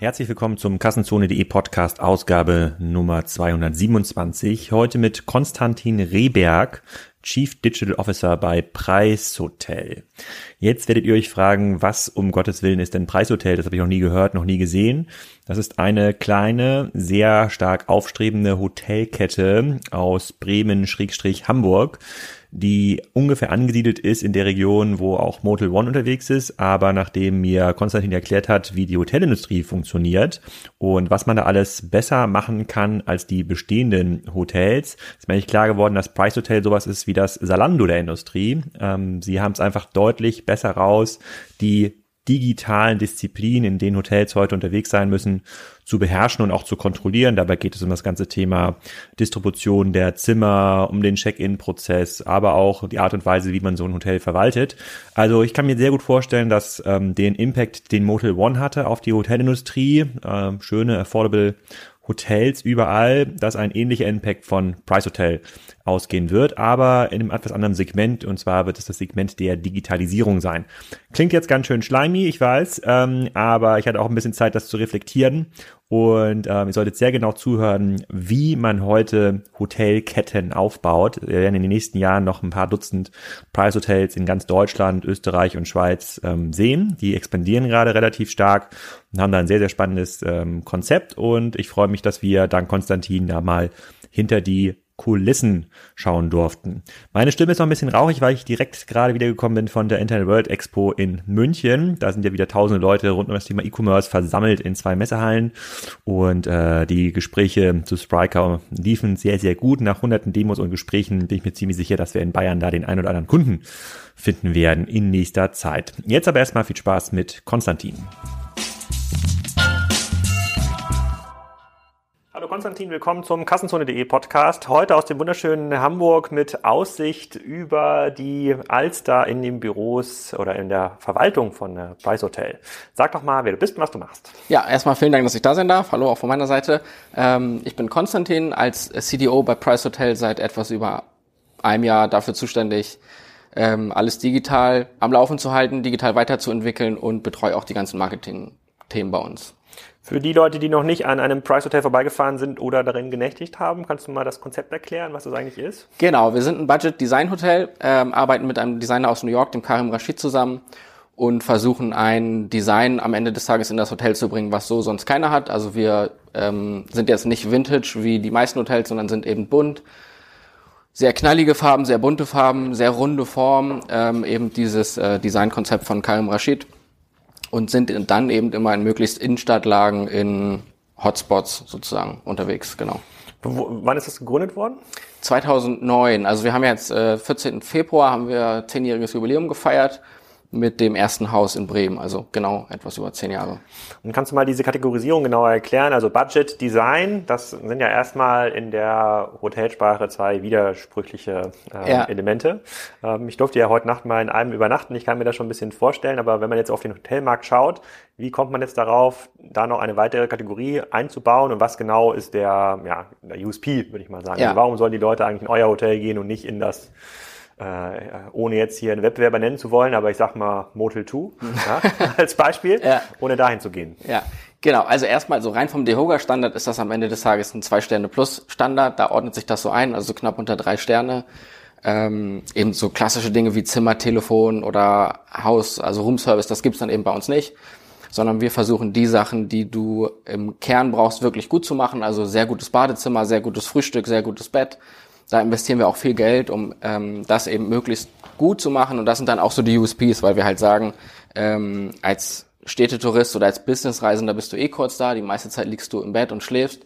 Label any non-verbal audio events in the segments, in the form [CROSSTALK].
Herzlich willkommen zum Kassenzone.de Podcast Ausgabe Nummer 227. Heute mit Konstantin Rehberg, Chief Digital Officer bei Preishotel. Jetzt werdet ihr euch fragen, was um Gottes Willen ist denn Preishotel? Das habe ich noch nie gehört, noch nie gesehen. Das ist eine kleine, sehr stark aufstrebende Hotelkette aus Bremen-Hamburg die ungefähr angesiedelt ist in der Region, wo auch Motel One unterwegs ist. Aber nachdem mir Konstantin erklärt hat, wie die Hotelindustrie funktioniert und was man da alles besser machen kann als die bestehenden Hotels, ist mir nicht klar geworden, dass Price Hotel sowas ist wie das Salando der Industrie. Ähm, sie haben es einfach deutlich besser raus, die digitalen Disziplinen, in denen Hotels heute unterwegs sein müssen, zu beherrschen und auch zu kontrollieren. Dabei geht es um das ganze Thema Distribution der Zimmer, um den Check-in-Prozess, aber auch die Art und Weise, wie man so ein Hotel verwaltet. Also ich kann mir sehr gut vorstellen, dass ähm, den Impact, den Motel One hatte auf die Hotelindustrie, äh, schöne, affordable Hotels überall, dass ein ähnlicher Impact von Price Hotel ausgehen wird, aber in einem etwas anderen Segment und zwar wird es das Segment der Digitalisierung sein. Klingt jetzt ganz schön schleimig, ich weiß, ähm, aber ich hatte auch ein bisschen Zeit, das zu reflektieren und ähm, ihr solltet sehr genau zuhören, wie man heute Hotelketten aufbaut. Wir werden in den nächsten Jahren noch ein paar Dutzend Price Hotels in ganz Deutschland, Österreich und Schweiz ähm, sehen. Die expandieren gerade relativ stark und haben da ein sehr, sehr spannendes ähm, Konzept und ich freue mich, dass wir dank Konstantin da mal hinter die Kulissen schauen durften. Meine Stimme ist noch ein bisschen rauchig, weil ich direkt gerade wieder gekommen bin von der Internet World Expo in München. Da sind ja wieder tausende Leute rund um das Thema E-Commerce versammelt in zwei Messehallen und äh, die Gespräche zu Spryker liefen sehr, sehr gut. Nach hunderten Demos und Gesprächen bin ich mir ziemlich sicher, dass wir in Bayern da den ein oder anderen Kunden finden werden in nächster Zeit. Jetzt aber erstmal viel Spaß mit Konstantin. Hallo Konstantin, willkommen zum Kassenzone.de Podcast. Heute aus dem wunderschönen Hamburg mit Aussicht über die Alster in den Büros oder in der Verwaltung von äh, Price Hotel. Sag doch mal, wer du bist und was du machst. Ja, erstmal vielen Dank, dass ich da sein darf. Hallo auch von meiner Seite. Ähm, ich bin Konstantin, als CDO bei Price Hotel seit etwas über einem Jahr dafür zuständig, ähm, alles digital am Laufen zu halten, digital weiterzuentwickeln und betreue auch die ganzen Marketing-Themen bei uns. Für die Leute, die noch nicht an einem Price Hotel vorbeigefahren sind oder darin genächtigt haben, kannst du mal das Konzept erklären, was das eigentlich ist? Genau, wir sind ein Budget Design Hotel, ähm, arbeiten mit einem Designer aus New York, dem Karim Rashid, zusammen und versuchen ein Design am Ende des Tages in das Hotel zu bringen, was so sonst keiner hat. Also wir ähm, sind jetzt nicht Vintage wie die meisten Hotels, sondern sind eben bunt. Sehr knallige Farben, sehr bunte Farben, sehr runde Formen, ähm, eben dieses äh, Designkonzept von Karim Rashid und sind dann eben immer in möglichst Innenstadtlagen in Hotspots sozusagen unterwegs, genau. W wann ist das gegründet worden? 2009. Also wir haben jetzt äh, 14. Februar haben wir zehnjähriges Jubiläum gefeiert mit dem ersten Haus in Bremen, also genau etwas über zehn Jahre. Und kannst du mal diese Kategorisierung genauer erklären? Also Budget, Design, das sind ja erstmal in der Hotelsprache zwei widersprüchliche äh, ja. Elemente. Ähm, ich durfte ja heute Nacht mal in einem übernachten, ich kann mir das schon ein bisschen vorstellen, aber wenn man jetzt auf den Hotelmarkt schaut, wie kommt man jetzt darauf, da noch eine weitere Kategorie einzubauen und was genau ist der, ja, der USP, würde ich mal sagen. Ja. Also warum sollen die Leute eigentlich in euer Hotel gehen und nicht in das ohne jetzt hier einen Wettbewerber nennen zu wollen, aber ich sag mal Motel 2 [LAUGHS] ja, als Beispiel, ja. ohne dahin zu gehen. Ja, genau. Also erstmal so rein vom DEHOGA-Standard ist das am Ende des Tages ein Zwei-Sterne-Plus-Standard. Da ordnet sich das so ein, also knapp unter drei Sterne. Ähm, eben so klassische Dinge wie Zimmer, Telefon oder Haus, also Roomservice, das gibt's dann eben bei uns nicht sondern wir versuchen die Sachen, die du im Kern brauchst, wirklich gut zu machen. Also sehr gutes Badezimmer, sehr gutes Frühstück, sehr gutes Bett, da investieren wir auch viel Geld, um ähm, das eben möglichst gut zu machen. Und das sind dann auch so die USPs, weil wir halt sagen, ähm, als Städtetourist oder als Businessreisender bist du eh kurz da, die meiste Zeit liegst du im Bett und schläfst.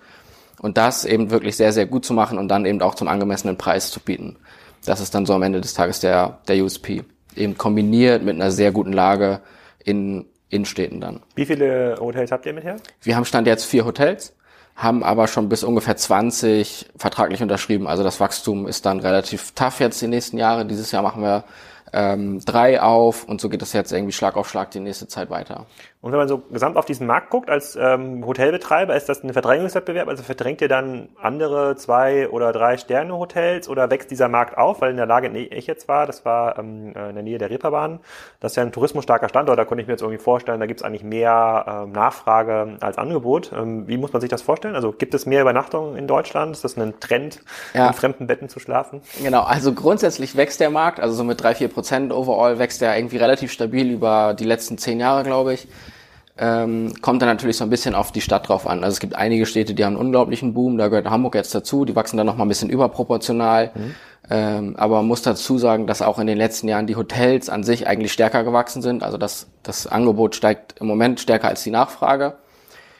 Und das eben wirklich sehr, sehr gut zu machen und dann eben auch zum angemessenen Preis zu bieten. Das ist dann so am Ende des Tages der, der USP. Eben kombiniert mit einer sehr guten Lage in Innenstädten dann. Wie viele Hotels habt ihr mit her? Wir haben Stand jetzt vier Hotels haben aber schon bis ungefähr 20 vertraglich unterschrieben. Also das Wachstum ist dann relativ tough jetzt die nächsten Jahre. Dieses Jahr machen wir ähm, drei auf und so geht das jetzt irgendwie Schlag auf Schlag die nächste Zeit weiter. Und wenn man so gesamt auf diesen Markt guckt, als ähm, Hotelbetreiber, ist das ein Verdrängungswettbewerb? Also verdrängt ihr dann andere zwei oder drei Sterne Hotels oder wächst dieser Markt auf? Weil in der Lage, in der ich jetzt war, das war ähm, äh, in der Nähe der Reeperbahn, das ist ja ein tourismusstarker Standort, da konnte ich mir jetzt irgendwie vorstellen, da gibt es eigentlich mehr ähm, Nachfrage als Angebot. Ähm, wie muss man sich das vorstellen? Also gibt es mehr Übernachtungen in Deutschland? Ist das ein Trend, ja. in fremden Betten zu schlafen? Genau, also grundsätzlich wächst der Markt, also so mit drei, vier Prozent overall wächst der irgendwie relativ stabil über die letzten zehn Jahre, glaube ich. Ähm, kommt dann natürlich so ein bisschen auf die Stadt drauf an. Also es gibt einige Städte, die haben einen unglaublichen Boom, da gehört Hamburg jetzt dazu, die wachsen dann noch mal ein bisschen überproportional. Mhm. Ähm, aber man muss dazu sagen, dass auch in den letzten Jahren die Hotels an sich eigentlich stärker gewachsen sind. Also das, das Angebot steigt im Moment stärker als die Nachfrage.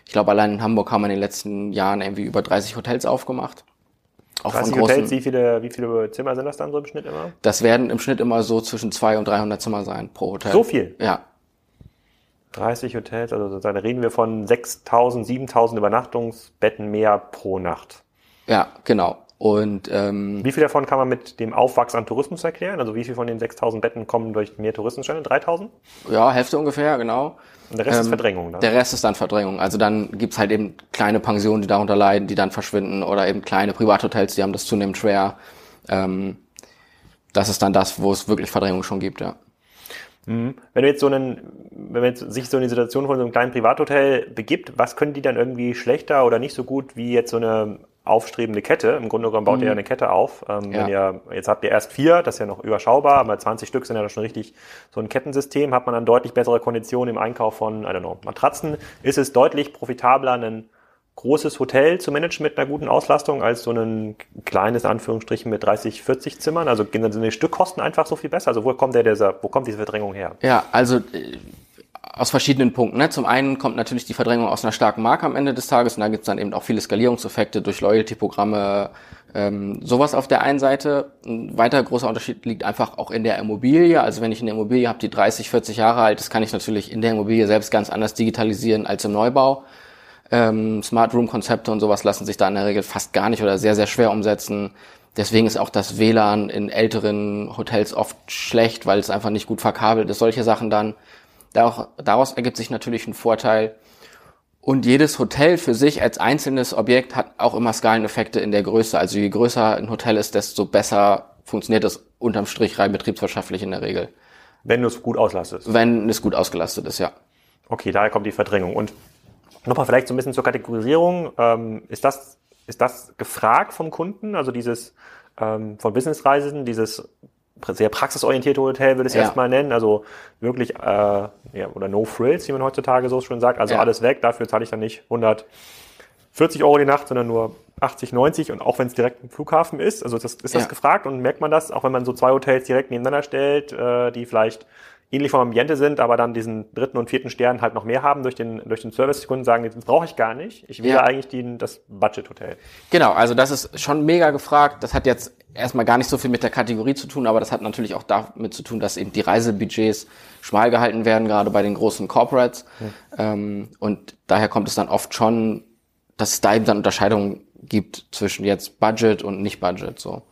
Ich glaube, allein in Hamburg haben wir in den letzten Jahren irgendwie über 30 Hotels aufgemacht. Auch 30 großen, Hotels, wie viele, wie viele Zimmer sind das dann so im Schnitt immer? Das werden im Schnitt immer so zwischen 200 und 300 Zimmer sein pro Hotel. So viel? Ja. 30 Hotels, also da reden wir von 6.000, 7.000 Übernachtungsbetten mehr pro Nacht. Ja, genau. Und ähm, wie viel davon kann man mit dem Aufwachs an Tourismus erklären? Also wie viel von den 6.000 Betten kommen durch mehr Touristenstände? 3.000? Ja, Hälfte ungefähr, genau. Und der Rest ähm, ist Verdrängung, ne? Der Rest ist dann Verdrängung. Also dann gibt's halt eben kleine Pensionen, die darunter leiden, die dann verschwinden oder eben kleine Privathotels, die haben das zunehmend schwer. Ähm, das ist dann das, wo es wirklich Verdrängung schon gibt, ja. Mhm. Wenn du jetzt so einen, wenn man jetzt sich so in die Situation von so einem kleinen Privathotel begibt, was können die dann irgendwie schlechter oder nicht so gut wie jetzt so eine aufstrebende Kette? Im Grunde genommen baut mhm. ihr ja eine Kette auf. Ähm, ja. Wenn ihr, jetzt habt ihr erst vier, das ist ja noch überschaubar, aber 20 Stück sind ja schon richtig so ein Kettensystem, hat man dann deutlich bessere Konditionen im Einkauf von, I don't know, Matratzen. Ist es deutlich profitabler, einen großes Hotel zu managen mit einer guten Auslastung als so ein kleines Anführungsstrichen mit 30, 40 Zimmern? Also sind die Stückkosten einfach so viel besser? Also wo kommt der dieser, wo kommt diese Verdrängung her? Ja, also äh, aus verschiedenen Punkten. Ne? Zum einen kommt natürlich die Verdrängung aus einer starken Marke am Ende des Tages und da gibt es dann eben auch viele Skalierungseffekte durch Loyalty-Programme, ähm, sowas auf der einen Seite. Ein weiterer großer Unterschied liegt einfach auch in der Immobilie. Also wenn ich eine Immobilie habe, die 30, 40 Jahre alt ist, kann ich natürlich in der Immobilie selbst ganz anders digitalisieren als im Neubau. Ähm, Smart Room Konzepte und sowas lassen sich da in der Regel fast gar nicht oder sehr, sehr schwer umsetzen. Deswegen ist auch das WLAN in älteren Hotels oft schlecht, weil es einfach nicht gut verkabelt ist. Solche Sachen dann. Daraus ergibt sich natürlich ein Vorteil. Und jedes Hotel für sich als einzelnes Objekt hat auch immer Skaleneffekte in der Größe. Also je größer ein Hotel ist, desto besser funktioniert es unterm Strich rein betriebswirtschaftlich in der Regel. Wenn du es gut auslastest. Wenn es gut ausgelastet ist, ja. Okay, daher kommt die Verdrängung. Und Nochmal vielleicht so ein bisschen zur Kategorisierung. Ähm, ist, das, ist das gefragt vom Kunden? Also dieses ähm, von Businessreisenden, dieses sehr praxisorientierte Hotel würde ich es ja. erstmal nennen. Also wirklich, äh, ja, oder No Frills, wie man heutzutage so schon sagt. Also ja. alles weg. Dafür zahle ich dann nicht 140 Euro die Nacht, sondern nur 80, 90 und auch wenn es direkt im Flughafen ist. Also das, ist das ja. gefragt und merkt man das, auch wenn man so zwei Hotels direkt nebeneinander stellt, äh, die vielleicht ähnlich vom Ambiente sind, aber dann diesen dritten und vierten Stern halt noch mehr haben durch den, durch den Service. Die Kunden sagen, das brauche ich gar nicht. Ich will ja. eigentlich die, das Budget-Hotel. Genau, also das ist schon mega gefragt. Das hat jetzt erstmal gar nicht so viel mit der Kategorie zu tun, aber das hat natürlich auch damit zu tun, dass eben die Reisebudgets schmal gehalten werden, gerade bei den großen Corporates. Mhm. und daher kommt es dann oft schon, dass es da eben dann Unterscheidungen gibt zwischen jetzt Budget und nicht Budget, so.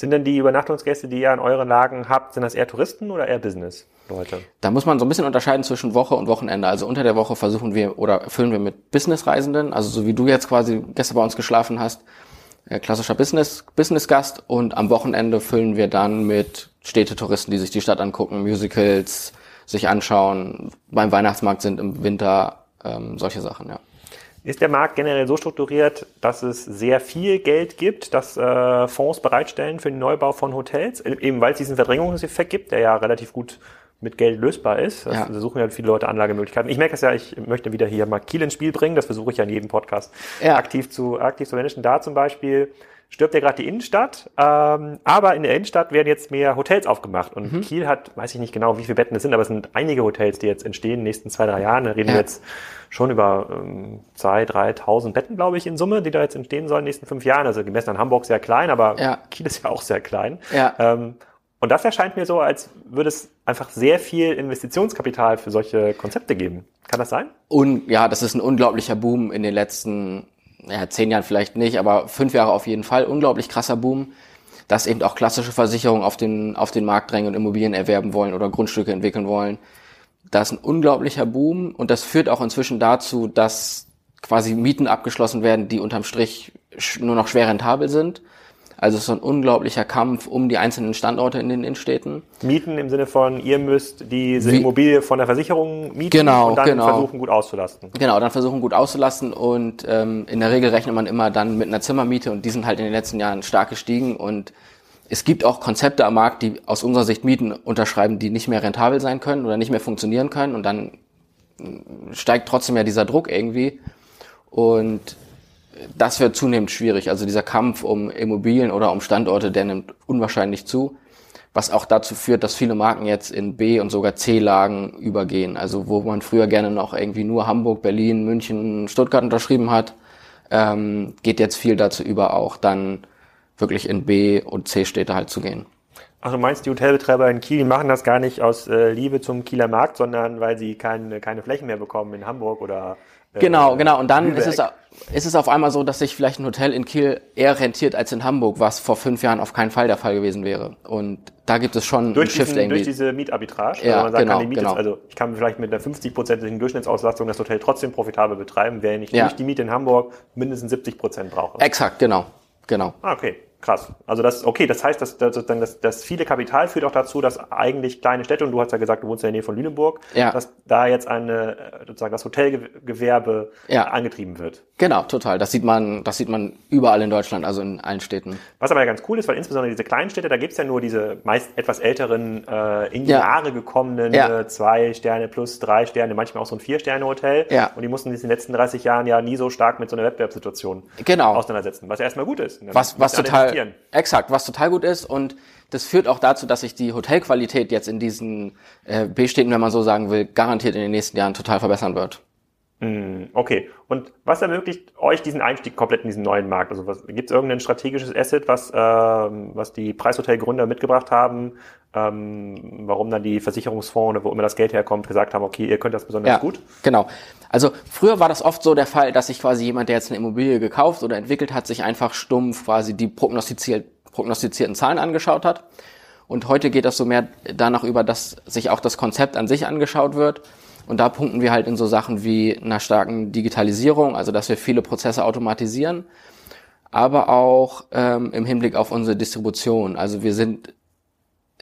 Sind denn die Übernachtungsgäste, die ihr an euren Lagen habt, sind das eher Touristen oder eher Business-Leute? Da muss man so ein bisschen unterscheiden zwischen Woche und Wochenende. Also unter der Woche versuchen wir oder füllen wir mit Business-Reisenden, also so wie du jetzt quasi gestern bei uns geschlafen hast, äh, klassischer Business, Business-Gast. Und am Wochenende füllen wir dann mit Städtetouristen, die sich die Stadt angucken, Musicals sich anschauen, beim Weihnachtsmarkt sind im Winter, ähm, solche Sachen, ja. Ist der Markt generell so strukturiert, dass es sehr viel Geld gibt, dass äh, Fonds bereitstellen für den Neubau von Hotels, e-, eben weil es diesen Verdrängungseffekt gibt, der ja relativ gut mit Geld lösbar ist. Das ja. suchen ja viele Leute Anlagemöglichkeiten. Ich merke es ja, ich möchte wieder hier mal Kiel ins Spiel bringen. Das versuche ich ja in jedem Podcast ja. aktiv zu aktiv zu managen. Da zum Beispiel stirbt ja gerade die Innenstadt, ähm, aber in der Innenstadt werden jetzt mehr Hotels aufgemacht. Und mhm. Kiel hat, weiß ich nicht genau, wie viele Betten es sind, aber es sind einige Hotels, die jetzt entstehen in den nächsten zwei, drei Jahren. Da reden ja. wir jetzt schon über ähm, zwei, dreitausend Betten, glaube ich, in Summe, die da jetzt entstehen sollen in den nächsten fünf Jahren. Also gemessen an Hamburg sehr klein, aber ja. Kiel ist ja auch sehr klein. Ja. Ähm, und das erscheint mir so, als würde es einfach sehr viel Investitionskapital für solche Konzepte geben. Kann das sein? Und ja, das ist ein unglaublicher Boom in den letzten ja, zehn Jahren vielleicht nicht, aber fünf Jahre auf jeden Fall. Unglaublich krasser Boom. dass eben auch klassische Versicherungen auf den, auf den Markt drängen und Immobilien erwerben wollen oder Grundstücke entwickeln wollen. Da ist ein unglaublicher Boom und das führt auch inzwischen dazu, dass quasi Mieten abgeschlossen werden, die unterm Strich nur noch schwer rentabel sind. Also es ist ein unglaublicher Kampf um die einzelnen Standorte in den Innenstädten. Mieten im Sinne von, ihr müsst diese Wie, Immobilie von der Versicherung mieten genau, und dann genau. versuchen gut auszulasten. Genau, dann versuchen gut auszulasten und ähm, in der Regel rechnet man immer dann mit einer Zimmermiete und die sind halt in den letzten Jahren stark gestiegen und es gibt auch Konzepte am Markt, die aus unserer Sicht Mieten unterschreiben, die nicht mehr rentabel sein können oder nicht mehr funktionieren können und dann steigt trotzdem ja dieser Druck irgendwie und das wird zunehmend schwierig. Also dieser Kampf um Immobilien oder um Standorte, der nimmt unwahrscheinlich zu, was auch dazu führt, dass viele Marken jetzt in B- und sogar C-Lagen übergehen. Also wo man früher gerne noch irgendwie nur Hamburg, Berlin, München, Stuttgart unterschrieben hat, ähm, geht jetzt viel dazu über, auch dann wirklich in B- und C-Städte halt zu gehen. Ach, du meinst, die Hotelbetreiber in Kiel machen das gar nicht aus äh, Liebe zum Kieler Markt, sondern weil sie keine, keine Flächen mehr bekommen in Hamburg oder Genau, genau. Und dann ist es, ist es auf einmal so, dass sich vielleicht ein Hotel in Kiel eher rentiert als in Hamburg, was vor fünf Jahren auf keinen Fall der Fall gewesen wäre. Und da gibt es schon durch einen Shift diesen, irgendwie. Durch diese Mietarbitrage. Ja, also man sagt, genau, kann die Miete, genau. Also ich kann vielleicht mit einer 50-prozentigen Durchschnittsauslastung das Hotel trotzdem profitabel betreiben, während ich ja. durch die Miete in Hamburg mindestens 70 Prozent brauche. Exakt, genau. Genau. Ah, okay. Krass. Also das, okay, das heißt, dass, dass, dass, dass viele Kapital führt auch dazu, dass eigentlich kleine Städte, und du hast ja gesagt, du wohnst in der Nähe von Lüneburg, ja. dass da jetzt eine, sozusagen das Hotelgewerbe ja. angetrieben wird. Genau, total. Das sieht man, das sieht man überall in Deutschland, also in allen Städten. Was aber ja ganz cool ist, weil insbesondere diese kleinen Städte, da gibt's ja nur diese meist etwas älteren, äh, in die ja. Jahre gekommenen ja. äh, zwei Sterne plus drei Sterne, manchmal auch so ein Vier-Sterne-Hotel. Ja. Und die mussten sich in den letzten 30 Jahren ja nie so stark mit so einer Wettbewerbssituation genau. auseinandersetzen, was ja erstmal gut ist. Was, was total, exakt, was total gut ist und das führt auch dazu, dass sich die Hotelqualität jetzt in diesen äh, B-Städten, wenn man so sagen will, garantiert in den nächsten Jahren total verbessern wird. Mm, okay. Und was ermöglicht euch diesen Einstieg komplett in diesen neuen Markt? Also gibt es irgendein strategisches Asset, was, äh, was die Preishotelgründer mitgebracht haben, ähm, warum dann die Versicherungsfonds oder wo immer das Geld herkommt, gesagt haben, okay, ihr könnt das besonders ja, gut? Genau. Also früher war das oft so der Fall, dass sich quasi jemand, der jetzt eine Immobilie gekauft oder entwickelt hat, sich einfach stumpf quasi die prognostiziert, prognostizierten Zahlen angeschaut hat. Und heute geht das so mehr danach über, dass sich auch das Konzept an sich angeschaut wird und da punkten wir halt in so Sachen wie einer starken Digitalisierung, also dass wir viele Prozesse automatisieren, aber auch ähm, im Hinblick auf unsere Distribution. Also wir sind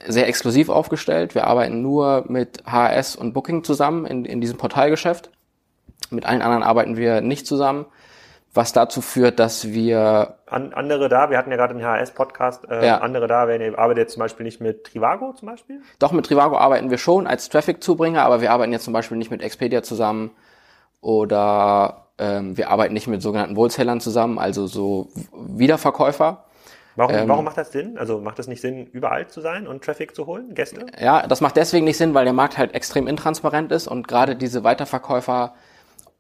sehr exklusiv aufgestellt. Wir arbeiten nur mit HRS und Booking zusammen in, in diesem Portalgeschäft. Mit allen anderen arbeiten wir nicht zusammen was dazu führt, dass wir An, andere da, wir hatten ja gerade den HRS-Podcast, äh, ja. andere da, wenn ihr arbeitet zum Beispiel nicht mit Trivago zum Beispiel? Doch, mit Trivago arbeiten wir schon als Traffic-Zubringer, aber wir arbeiten jetzt zum Beispiel nicht mit Expedia zusammen oder ähm, wir arbeiten nicht mit sogenannten Wholesalern zusammen, also so Wiederverkäufer. Warum, ähm, warum macht das Sinn? Also macht das nicht Sinn, überall zu sein und Traffic zu holen, Gäste? Ja, das macht deswegen nicht Sinn, weil der Markt halt extrem intransparent ist und gerade diese Weiterverkäufer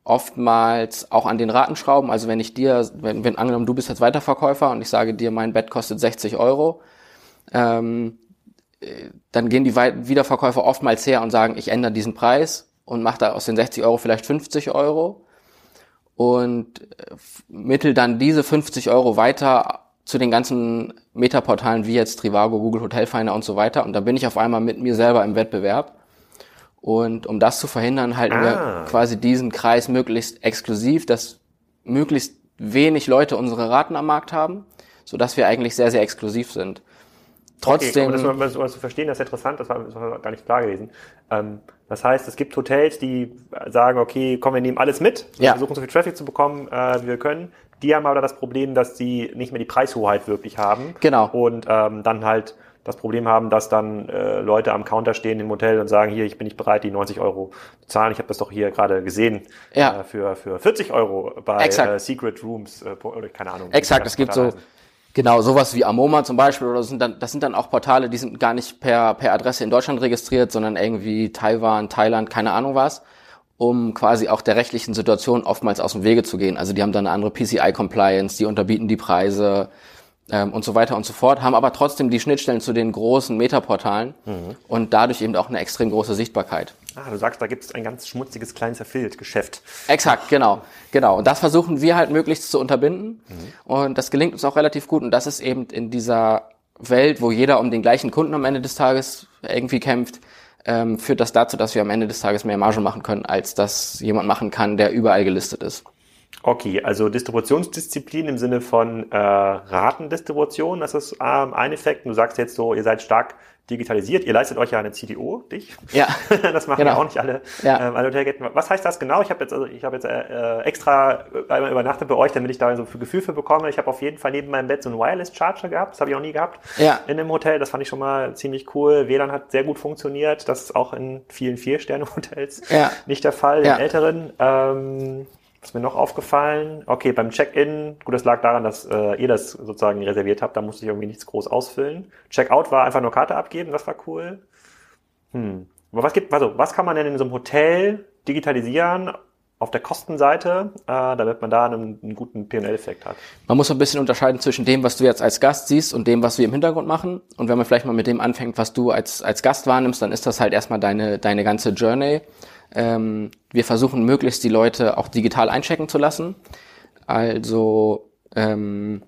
oftmals auch an den Raten schrauben. Also wenn ich dir, wenn, wenn angenommen du bist jetzt Weiterverkäufer und ich sage dir, mein Bett kostet 60 Euro, ähm, dann gehen die Wiederverkäufer oftmals her und sagen, ich ändere diesen Preis und mache da aus den 60 Euro vielleicht 50 Euro und äh, mittel dann diese 50 Euro weiter zu den ganzen Metaportalen wie jetzt Trivago, Google Hotelfinder und so weiter und dann bin ich auf einmal mit mir selber im Wettbewerb und um das zu verhindern, halten ah. wir quasi diesen Kreis möglichst exklusiv, dass möglichst wenig Leute unsere Raten am Markt haben, so dass wir eigentlich sehr, sehr exklusiv sind. Trotzdem. Okay, um das, um das zu verstehen, das ist interessant, das war, das war gar nicht klar gewesen. Ähm, das heißt, es gibt Hotels, die sagen, okay, komm, wir nehmen alles mit, wir ja. versuchen so viel Traffic zu bekommen, äh, wie wir können. Die haben aber das Problem, dass sie nicht mehr die Preishoheit wirklich haben. Genau. Und ähm, dann halt das Problem haben, dass dann äh, Leute am Counter stehen im Hotel und sagen, hier, ich bin nicht bereit, die 90 Euro zu zahlen. Ich habe das doch hier gerade gesehen ja. äh, für, für 40 Euro bei äh, Secret Rooms äh, oder keine Ahnung. Exakt, es gibt so genau sowas wie Amoma zum Beispiel oder sind dann, das sind dann auch Portale, die sind gar nicht per, per Adresse in Deutschland registriert, sondern irgendwie Taiwan, Thailand, keine Ahnung was um quasi auch der rechtlichen Situation oftmals aus dem Wege zu gehen. Also die haben dann eine andere PCI-Compliance, die unterbieten die Preise, ähm, und so weiter und so fort, haben aber trotzdem die Schnittstellen zu den großen Metaportalen mhm. und dadurch eben auch eine extrem große Sichtbarkeit. Ah, du sagst, da gibt es ein ganz schmutziges kleines Affiliate-Geschäft. Exakt, genau, genau. Und das versuchen wir halt möglichst zu unterbinden mhm. und das gelingt uns auch relativ gut und das ist eben in dieser Welt, wo jeder um den gleichen Kunden am Ende des Tages irgendwie kämpft, ähm, führt das dazu, dass wir am Ende des Tages mehr Marge machen können, als das jemand machen kann, der überall gelistet ist. Okay, also Distributionsdisziplin im Sinne von äh, Ratendistribution, das ist ähm, ein Effekt. Du sagst jetzt so, ihr seid stark digitalisiert. Ihr leistet euch ja eine CDO, dich. Ja. [LAUGHS] das machen genau. ja auch nicht alle, ja. ähm, alle Hotelketten. Was heißt das genau? Ich habe jetzt, also ich habe jetzt äh, extra einmal übernachtet bei euch, damit ich da so ein Gefühl für bekomme. Ich habe auf jeden Fall neben meinem Bett so einen Wireless Charger gehabt. Das habe ich auch nie gehabt ja. in einem Hotel. Das fand ich schon mal ziemlich cool. WLAN hat sehr gut funktioniert. Das ist auch in vielen Vier-Sterne-Hotels ja. nicht der Fall, ja. in älteren. Ähm, was mir noch aufgefallen? Okay, beim Check-in, gut, das lag daran, dass äh, ihr das sozusagen reserviert habt, da musste ich irgendwie nichts groß ausfüllen. Check-out war einfach nur Karte abgeben, das war cool. Hm. Aber was gibt, also, was kann man denn in so einem Hotel digitalisieren auf der Kostenseite, äh, damit man da einen, einen guten P&L-Effekt hat? Man muss ein bisschen unterscheiden zwischen dem, was du jetzt als Gast siehst und dem, was wir im Hintergrund machen. Und wenn man vielleicht mal mit dem anfängt, was du als, als Gast wahrnimmst, dann ist das halt erstmal deine, deine ganze Journey. Ähm, wir versuchen möglichst die Leute auch digital einchecken zu lassen. Also ähm,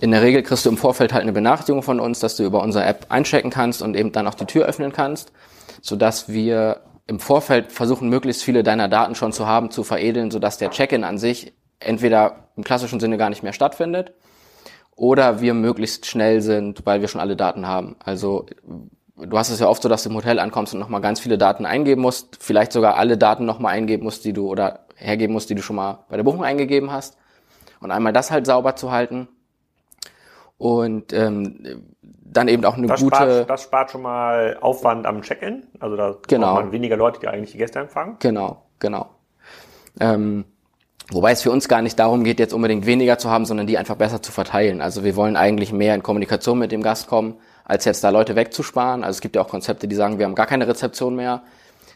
in der Regel kriegst du im Vorfeld halt eine Benachrichtigung von uns, dass du über unsere App einchecken kannst und eben dann auch die Tür öffnen kannst, sodass wir im Vorfeld versuchen, möglichst viele deiner Daten schon zu haben, zu veredeln, sodass der Check-in an sich entweder im klassischen Sinne gar nicht mehr stattfindet oder wir möglichst schnell sind, weil wir schon alle Daten haben. Also du hast es ja oft so, dass du im Hotel ankommst und nochmal ganz viele Daten eingeben musst, vielleicht sogar alle Daten nochmal eingeben musst, die du oder hergeben musst, die du schon mal bei der Buchung eingegeben hast. Und einmal das halt sauber zu halten. Und ähm, dann eben auch eine das gute. Spart, das spart schon mal Aufwand am Check-in. Also da genau. braucht man weniger Leute, die eigentlich die Gäste empfangen. Genau, genau. Ähm, wobei es für uns gar nicht darum geht, jetzt unbedingt weniger zu haben, sondern die einfach besser zu verteilen. Also wir wollen eigentlich mehr in Kommunikation mit dem Gast kommen als jetzt da Leute wegzusparen. Also es gibt ja auch Konzepte, die sagen, wir haben gar keine Rezeption mehr.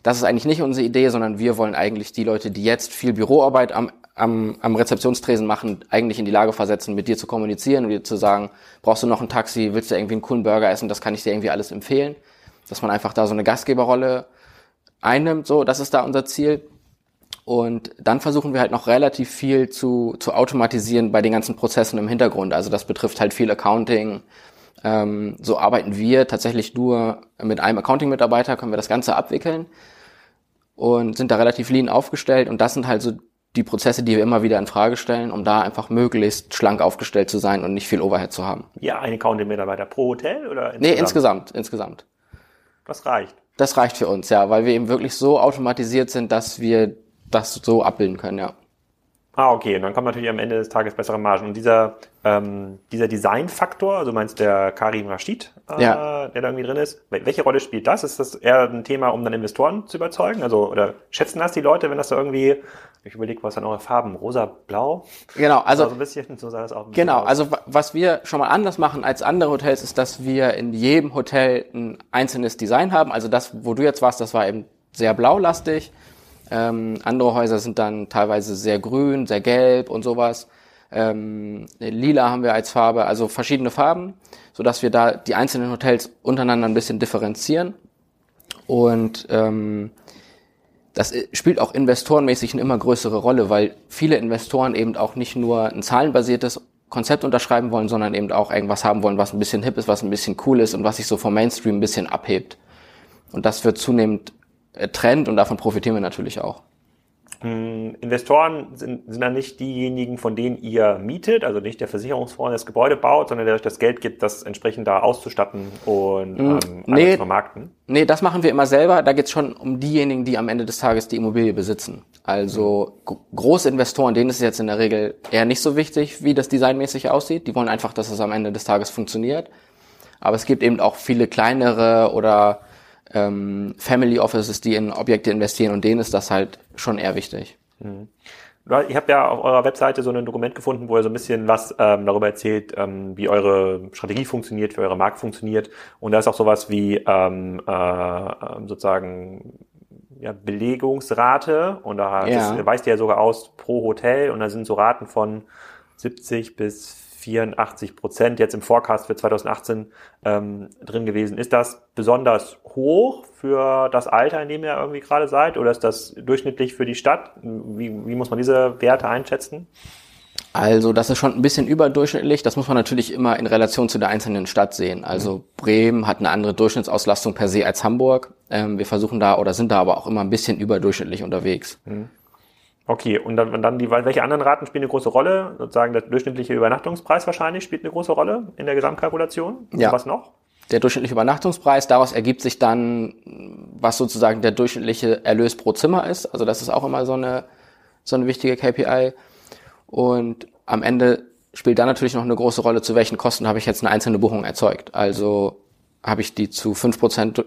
Das ist eigentlich nicht unsere Idee, sondern wir wollen eigentlich die Leute, die jetzt viel Büroarbeit am, am, am Rezeptionstresen machen, eigentlich in die Lage versetzen, mit dir zu kommunizieren und dir zu sagen, brauchst du noch ein Taxi, willst du irgendwie einen coolen Burger essen, das kann ich dir irgendwie alles empfehlen. Dass man einfach da so eine Gastgeberrolle einnimmt, so, das ist da unser Ziel. Und dann versuchen wir halt noch relativ viel zu, zu automatisieren bei den ganzen Prozessen im Hintergrund. Also das betrifft halt viel Accounting, ähm, so arbeiten wir tatsächlich nur mit einem Accounting-Mitarbeiter, können wir das Ganze abwickeln und sind da relativ lean aufgestellt. Und das sind halt so die Prozesse, die wir immer wieder in Frage stellen, um da einfach möglichst schlank aufgestellt zu sein und nicht viel Overhead zu haben. Ja, ein Accounting-Mitarbeiter pro Hotel oder insgesamt? Nee, insgesamt, insgesamt. Das reicht. Das reicht für uns, ja, weil wir eben wirklich so automatisiert sind, dass wir das so abbilden können, ja. Ah, okay. Und dann kommt natürlich am Ende des Tages bessere Margen. Und dieser, ähm, dieser Designfaktor, also meinst der Karim Rashid, äh, ja. der da irgendwie drin ist, welche Rolle spielt das? Ist das eher ein Thema, um dann Investoren zu überzeugen? Also, oder schätzen das die Leute, wenn das da irgendwie, ich überlege, was dann eure Farben, rosa, blau? Genau, also, so ein bisschen, so sah das auch Genau, aus. also was wir schon mal anders machen als andere Hotels, ist, dass wir in jedem Hotel ein einzelnes Design haben. Also das, wo du jetzt warst, das war eben sehr blaulastig. Ähm, andere Häuser sind dann teilweise sehr grün, sehr gelb und sowas. Ähm, lila haben wir als Farbe, also verschiedene Farben, so dass wir da die einzelnen Hotels untereinander ein bisschen differenzieren. Und ähm, das spielt auch investorenmäßig eine immer größere Rolle, weil viele Investoren eben auch nicht nur ein zahlenbasiertes Konzept unterschreiben wollen, sondern eben auch irgendwas haben wollen, was ein bisschen hip ist, was ein bisschen cool ist und was sich so vom Mainstream ein bisschen abhebt. Und das wird zunehmend äh, Trend und davon profitieren wir natürlich auch. Hm, Investoren sind, sind dann nicht diejenigen, von denen ihr mietet, also nicht der Versicherungsfonds, der das Gebäude baut, sondern der euch das Geld gibt, das entsprechend da auszustatten und hm, ähm, nee, zu vermarkten? Nee, das machen wir immer selber. Da geht es schon um diejenigen, die am Ende des Tages die Immobilie besitzen. Also mhm. große Investoren, denen ist es jetzt in der Regel eher nicht so wichtig, wie das designmäßig aussieht. Die wollen einfach, dass es am Ende des Tages funktioniert. Aber es gibt eben auch viele kleinere oder ähm, Family Offices, die in Objekte investieren und denen ist das halt schon eher wichtig. Mhm. Ich habe ja auf eurer Webseite so ein Dokument gefunden, wo ihr so ein bisschen was ähm, darüber erzählt, ähm, wie eure Strategie funktioniert, wie eure Markt funktioniert. Und da ist auch sowas wie ähm, äh, sozusagen ja, Belegungsrate. Und da ja. das weist ihr ja sogar aus pro Hotel. Und da sind so Raten von 70 bis 84 Prozent jetzt im Forecast für 2018 ähm, drin gewesen. Ist das besonders hoch für das Alter, in dem ihr irgendwie gerade seid, oder ist das durchschnittlich für die Stadt? Wie, wie muss man diese Werte einschätzen? Also das ist schon ein bisschen überdurchschnittlich. Das muss man natürlich immer in Relation zu der einzelnen Stadt sehen. Also mhm. Bremen hat eine andere Durchschnittsauslastung per se als Hamburg. Ähm, wir versuchen da oder sind da aber auch immer ein bisschen überdurchschnittlich unterwegs. Mhm. Okay, und dann, und dann die, welche anderen Raten spielen eine große Rolle? Sozusagen der durchschnittliche Übernachtungspreis wahrscheinlich spielt eine große Rolle in der Gesamtkalkulation. Ja. was noch? Der durchschnittliche Übernachtungspreis, daraus ergibt sich dann, was sozusagen der durchschnittliche Erlös pro Zimmer ist. Also das ist auch immer so eine, so eine wichtige KPI. Und am Ende spielt da natürlich noch eine große Rolle, zu welchen Kosten habe ich jetzt eine einzelne Buchung erzeugt. Also habe ich die zu fünf Prozent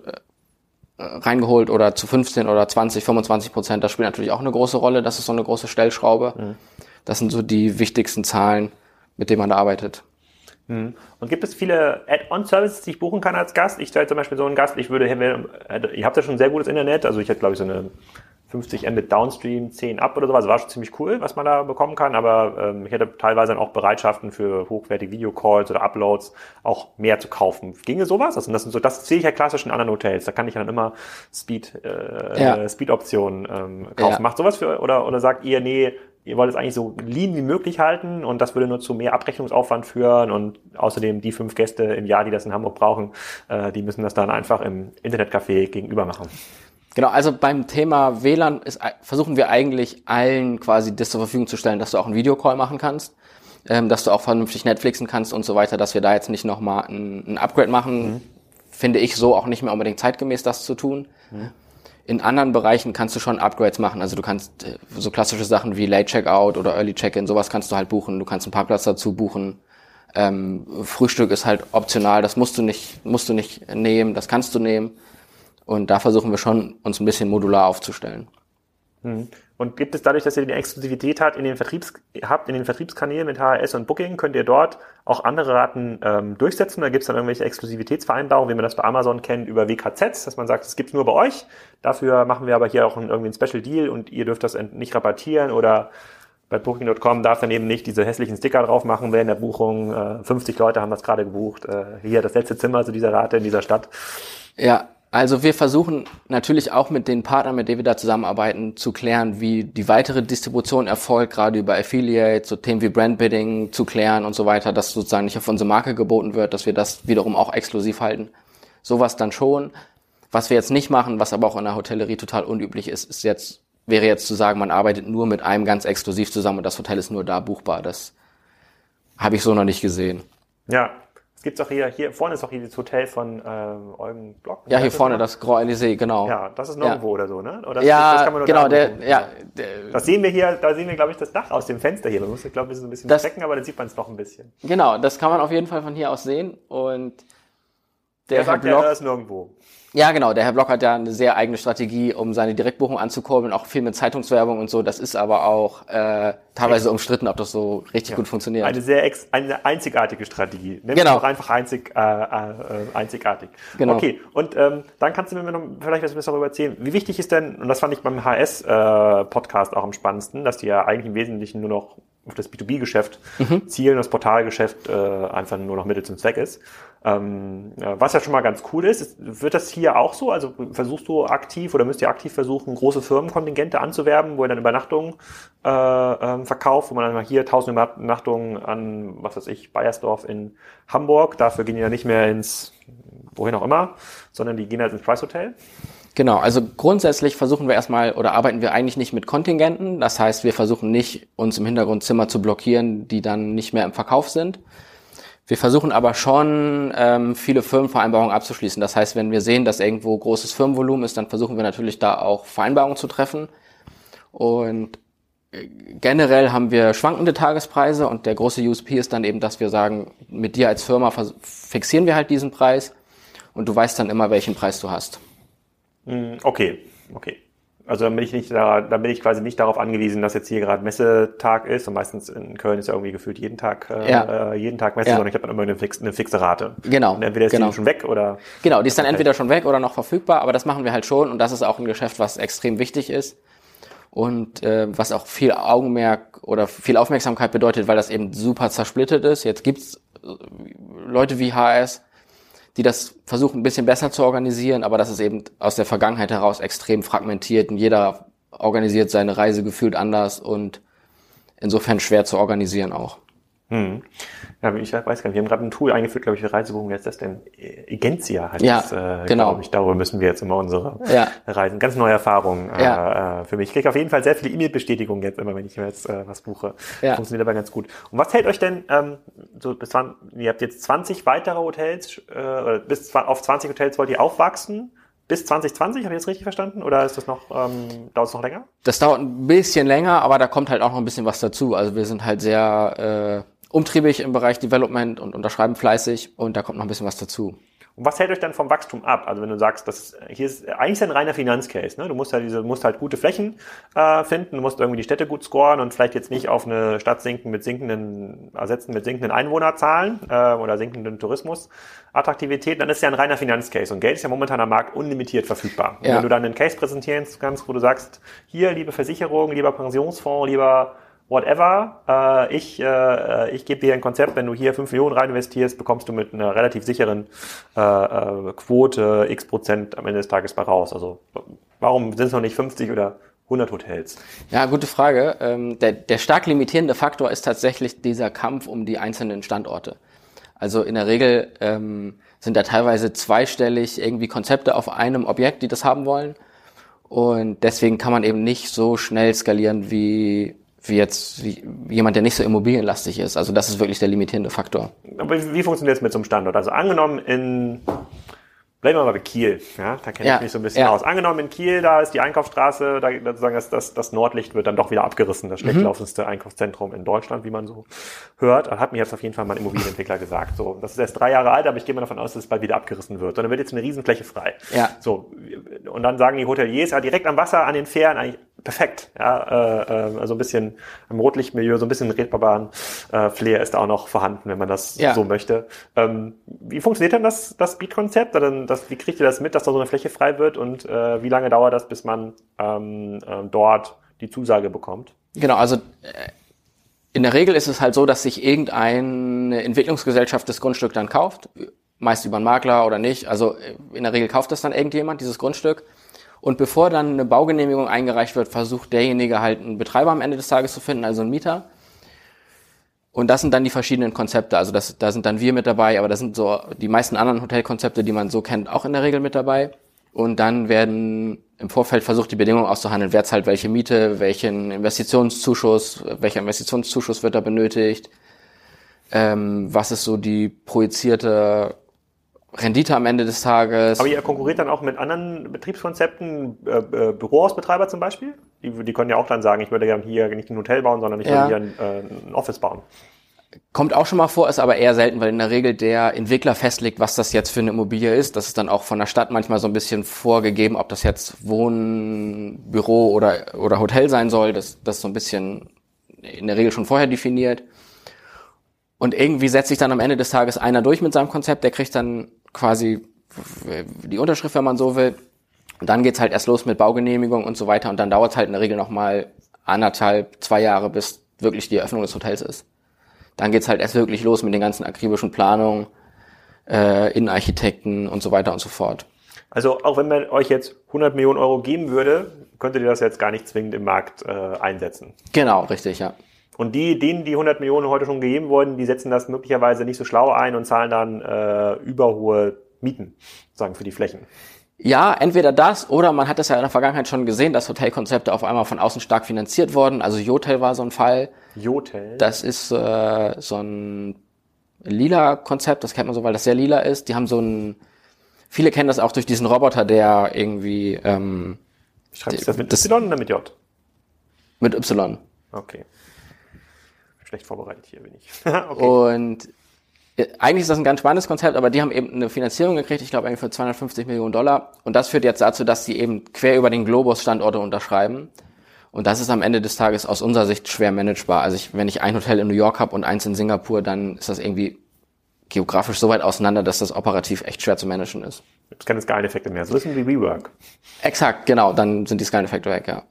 reingeholt oder zu 15 oder 20, 25 Prozent, das spielt natürlich auch eine große Rolle. Das ist so eine große Stellschraube. Mhm. Das sind so die wichtigsten Zahlen, mit denen man da arbeitet. Mhm. Und gibt es viele Add-on-Services, die ich buchen kann als Gast? Ich stelle zum Beispiel so einen Gast, ich würde, ihr habt ja schon sehr gutes Internet, also ich hätte glaube ich so eine 50 Mbit Downstream, 10 Up oder sowas. Also war schon ziemlich cool, was man da bekommen kann. Aber ähm, ich hätte teilweise dann auch Bereitschaften für hochwertige Videocalls oder Uploads auch mehr zu kaufen. Ginge sowas? Also das, sind so, das sehe ich ja klassisch in anderen Hotels. Da kann ich dann immer Speed, äh, ja. Speed-Optionen ähm, kaufen. Ja. Macht sowas für oder oder sagt ihr, nee, ihr wollt es eigentlich so lean wie möglich halten und das würde nur zu mehr Abrechnungsaufwand führen und außerdem die fünf Gäste im Jahr, die das in Hamburg brauchen, äh, die müssen das dann einfach im Internetcafé gegenüber machen. Genau, also beim Thema WLAN ist, versuchen wir eigentlich allen quasi das zur Verfügung zu stellen, dass du auch einen Videocall machen kannst, ähm, dass du auch vernünftig Netflixen kannst und so weiter, dass wir da jetzt nicht nochmal ein, ein Upgrade machen, mhm. finde ich so auch nicht mehr unbedingt zeitgemäß, das zu tun. Mhm. In anderen Bereichen kannst du schon Upgrades machen. Also du kannst äh, so klassische Sachen wie Late Checkout oder Early Check-in, sowas kannst du halt buchen. Du kannst einen Parkplatz dazu buchen. Ähm, Frühstück ist halt optional, das musst du nicht, musst du nicht nehmen, das kannst du nehmen. Und da versuchen wir schon, uns ein bisschen modular aufzustellen. Mhm. Und gibt es dadurch, dass ihr die Exklusivität habt in den Vertriebs habt in den Vertriebskanälen mit HRS und Booking, könnt ihr dort auch andere Raten ähm, durchsetzen? Oder gibt es dann irgendwelche Exklusivitätsvereinbarungen, wie man das bei Amazon kennt, über WKZs, dass man sagt, es gibt nur bei euch. Dafür machen wir aber hier auch einen, irgendwie einen Special Deal und ihr dürft das nicht rabattieren oder bei Booking.com darf dann eben nicht diese hässlichen Sticker drauf machen während der Buchung. Äh, 50 Leute haben das gerade gebucht. Äh, hier das letzte Zimmer zu dieser Rate in dieser Stadt. Ja, also wir versuchen natürlich auch mit den Partnern, mit denen wir da zusammenarbeiten, zu klären, wie die weitere Distribution erfolgt, gerade über Affiliate, so Themen wie Brandbidding zu klären und so weiter, dass sozusagen nicht auf unsere Marke geboten wird, dass wir das wiederum auch exklusiv halten. Sowas dann schon. Was wir jetzt nicht machen, was aber auch in der Hotellerie total unüblich ist, ist jetzt, wäre jetzt zu sagen, man arbeitet nur mit einem ganz exklusiv zusammen und das Hotel ist nur da buchbar. Das habe ich so noch nicht gesehen. Ja, es gibt auch hier, hier vorne ist auch hier das Hotel von äh, Eugen Block. Ja, hier vorne, das Grand Elysée, genau. Ja, das ist nirgendwo ja. oder so, ne? Oder ja, das kann man nur genau, der, ja. Der, das sehen wir hier, da sehen wir, glaube ich, das Dach aus dem Fenster hier. Man muss, glaube ich, so ein bisschen das, aber dann sieht man es noch ein bisschen. Genau, das kann man auf jeden Fall von hier aus sehen und der, der sagt Block, ja, da ist nirgendwo. Ja, genau. Der Herr Block hat ja eine sehr eigene Strategie, um seine Direktbuchung anzukurbeln, auch viel mit Zeitungswerbung und so. Das ist aber auch äh, teilweise umstritten, ob das so richtig ja. gut funktioniert. Eine sehr ex eine einzigartige Strategie. Nimm genau. auch einfach einzig, äh, äh, einzigartig. Genau. Okay, und ähm, dann kannst du mir noch vielleicht was darüber erzählen. Wie wichtig ist denn, und das fand ich beim HS-Podcast äh, auch am spannendsten, dass die ja eigentlich im Wesentlichen nur noch auf das B2B-Geschäft mhm. zielen, das Portalgeschäft äh, einfach nur noch Mittel zum Zweck ist. Ähm, was ja schon mal ganz cool ist, ist, wird das hier auch so? Also versuchst du aktiv oder müsst ihr aktiv versuchen, große Firmenkontingente anzuwerben, wo ihr dann Übernachtungen äh, ähm, verkauft, wo man dann mal hier tausend Übernachtungen an, was weiß ich, Bayersdorf in Hamburg, dafür gehen die ja nicht mehr ins, wohin auch immer, sondern die gehen halt ins Price Hotel. Genau, also grundsätzlich versuchen wir erstmal oder arbeiten wir eigentlich nicht mit Kontingenten. Das heißt, wir versuchen nicht, uns im Hintergrund Zimmer zu blockieren, die dann nicht mehr im Verkauf sind. Wir versuchen aber schon, ähm, viele Firmenvereinbarungen abzuschließen. Das heißt, wenn wir sehen, dass irgendwo großes Firmenvolumen ist, dann versuchen wir natürlich da auch Vereinbarungen zu treffen. Und äh, generell haben wir schwankende Tagespreise und der große USP ist dann eben, dass wir sagen, mit dir als Firma fixieren wir halt diesen Preis und du weißt dann immer, welchen Preis du hast. Hm, okay, okay. Also dann bin ich nicht da, dann bin ich quasi nicht darauf angewiesen, dass jetzt hier gerade Messetag ist und meistens in Köln ist ja irgendwie gefühlt jeden Tag äh, ja. äh, jeden Tag Messe, ja. sondern ich habe dann immer eine, fix, eine fixe Rate. Genau. Und entweder ist genau. die schon weg oder genau, die ist dann entweder schon weg oder noch verfügbar, aber das machen wir halt schon und das ist auch ein Geschäft, was extrem wichtig ist und äh, was auch viel Augenmerk oder viel Aufmerksamkeit bedeutet, weil das eben super zersplittet ist. Jetzt gibt's äh, Leute wie HS, die das versuchen ein bisschen besser zu organisieren, aber das ist eben aus der Vergangenheit heraus extrem fragmentiert und jeder organisiert seine Reise gefühlt anders und insofern schwer zu organisieren auch. Hm. Ja, ich weiß gar nicht, wir haben gerade ein Tool eingeführt, glaube ich, für Reisebuchungen. Jetzt ist das denn Egentia heißt ja, das, äh, genau. Ich, darüber müssen wir jetzt immer unsere ja. Reisen. Ganz neue Erfahrung äh, ja. äh, für mich. Ich kriege auf jeden Fall sehr viele E-Mail-Bestätigungen jetzt immer, wenn ich jetzt äh, was buche. Ja. Funktioniert aber ganz gut. Und was hält euch denn, ähm, so bis 20, ihr habt jetzt 20 weitere Hotels, äh, bis auf 20 Hotels wollt ihr aufwachsen? bis 2020, habe ich das richtig verstanden? Oder ist das noch, ähm, dauert es noch länger? Das dauert ein bisschen länger, aber da kommt halt auch noch ein bisschen was dazu. Also wir sind halt sehr äh, umtriebig im Bereich Development und unterschreiben fleißig und da kommt noch ein bisschen was dazu. Und was hält euch dann vom Wachstum ab? Also wenn du sagst, das hier ist eigentlich ein reiner Finanzcase, ne? Du musst halt diese, musst halt gute Flächen äh, finden, du musst irgendwie die Städte gut scoren und vielleicht jetzt nicht auf eine Stadt sinken mit sinkenden, ersetzen mit sinkenden Einwohnerzahlen äh, oder sinkenden Tourismusattraktivität, dann ist ja ein reiner Finanzcase und Geld ist ja momentan am Markt unlimitiert verfügbar. Und Ja. wenn du dann einen Case präsentieren kannst, wo du sagst, hier, liebe Versicherung, lieber Pensionsfonds, lieber whatever, äh, ich, äh, ich gebe dir ein Konzept, wenn du hier 5 Millionen rein investierst, bekommst du mit einer relativ sicheren äh, äh, Quote x Prozent am Ende des Tages bei raus. Also warum sind es noch nicht 50 oder 100 Hotels? Ja, gute Frage. Ähm, der, der stark limitierende Faktor ist tatsächlich dieser Kampf um die einzelnen Standorte. Also in der Regel ähm, sind da teilweise zweistellig irgendwie Konzepte auf einem Objekt, die das haben wollen. Und deswegen kann man eben nicht so schnell skalieren wie, wie jetzt wie jemand, der nicht so immobilienlastig ist. Also das ist wirklich der limitierende Faktor. Aber wie, funktioniert es mit so einem Standort? Also angenommen in, bleiben wir mal bei Kiel, ja, da kenne Ja, ich mich so ein bisschen ja. aus. Angenommen in Kiel, da ist die Einkaufsstraße, da sozusagen das, das, das Nordlicht wird dann doch wieder abgerissen, das schlecht laufendste Einkaufszentrum in Deutschland, wie man so hört. Das hat mir jetzt auf jeden Fall mal ein Immobilienentwickler gesagt. So, das ist erst drei Jahre alt, aber ich gehe mal davon aus, dass es bald wieder abgerissen wird. Und dann wird jetzt eine Riesenfläche frei. Ja. So, und dann sagen die Hoteliers, ja, direkt am Wasser, an den Fähren, eigentlich perfekt. Ja, äh, äh, also ein bisschen im Rotlichtmilieu, so ein bisschen Reeperbahn äh, Flair ist auch noch vorhanden, wenn man das Ja. so möchte. Ähm, wie funktioniert denn das, das Beat-Konzept? Wie kriegt ihr das mit, dass da so eine Fläche frei wird und äh, wie lange dauert das, bis man ähm, äh, dort die Zusage bekommt? Genau, also äh, in der Regel ist es halt so, dass sich irgendeine Entwicklungsgesellschaft das Grundstück dann kauft, meist über einen Makler oder nicht. Also äh, in der Regel kauft das dann irgendjemand, dieses Grundstück. Und bevor dann eine Baugenehmigung eingereicht wird, versucht derjenige halt einen Betreiber am Ende des Tages zu finden, also einen Mieter. Und das sind dann die verschiedenen Konzepte. Also das, da sind dann wir mit dabei, aber das sind so die meisten anderen Hotelkonzepte, die man so kennt, auch in der Regel mit dabei. Und dann werden im Vorfeld versucht, die Bedingungen auszuhandeln. Wer zahlt welche Miete, welchen Investitionszuschuss, welcher Investitionszuschuss wird da benötigt? Ähm, was ist so die projizierte Rendite am Ende des Tages? Aber ihr konkurriert dann auch mit anderen Betriebskonzepten, äh, äh, Bürohausbetreiber zum Beispiel? Die, die können ja auch dann sagen, ich würde gerne hier nicht ein Hotel bauen, sondern ich Ja. würde hier ein, äh, ein Office bauen. Kommt auch schon mal vor, ist aber eher selten, weil in der Regel der Entwickler festlegt, was das jetzt für eine Immobilie ist. Das ist dann auch von der Stadt manchmal so ein bisschen vorgegeben, ob das jetzt Wohn, Büro oder, oder Hotel sein soll. Das, das ist so ein bisschen in der Regel schon vorher definiert. Und irgendwie setzt sich dann am Ende des Tages einer durch mit seinem Konzept, der kriegt dann quasi die Unterschrift, wenn man so will. Und dann geht's halt erst los mit Baugenehmigung und so weiter. Und dann dauert's halt in der Regel nochmal anderthalb, zwei Jahre, bis wirklich die Eröffnung des Hotels ist. Dann geht's halt erst wirklich los mit den ganzen akribischen Planungen, äh, Innenarchitekten und so weiter und so fort. Also auch wenn man euch jetzt 100 Millionen Euro geben würde, könntet ihr das jetzt gar nicht zwingend im Markt äh, einsetzen. Genau, richtig, ja. Und die, denen die 100 Millionen heute schon gegeben wurden, die setzen das möglicherweise nicht so schlau ein und zahlen dann äh, überhohe Mieten, sagen für die Flächen. Ja, entweder das oder man hat es ja in der Vergangenheit schon gesehen, dass Hotelkonzepte auf einmal von außen stark finanziert wurden. Also Jotel war so ein Fall. Jotel. Das ist äh, so ein lila Konzept, das kennt man so, weil das sehr lila ist. Die haben so ein, viele kennen das auch durch diesen Roboter, der irgendwie ähm, Schreibt sich das mit das- Y oder mit J? mit Y. Okay. Schlecht vorbereitet hier bin ich. [LAUGHS] okay. Und äh, eigentlich ist das ein ganz spannendes Konzept, aber die haben eben eine Finanzierung gekriegt, ich glaube irgendwie für 250 Millionen Dollar. Und das führt jetzt dazu, dass sie eben quer über den Globus Standorte unterschreiben. Und das ist am Ende des Tages aus unserer Sicht schwer managebar. Also ich, wenn ich ein Hotel in New York habe und eins in Singapur, dann ist das irgendwie geografisch so weit auseinander, dass das operativ echt schwer zu managen ist. Gibt keine Skaleneffekte mehr. So ist wie WeWork. Exakt, genau, dann sind die Skaleneffekte weg, ja.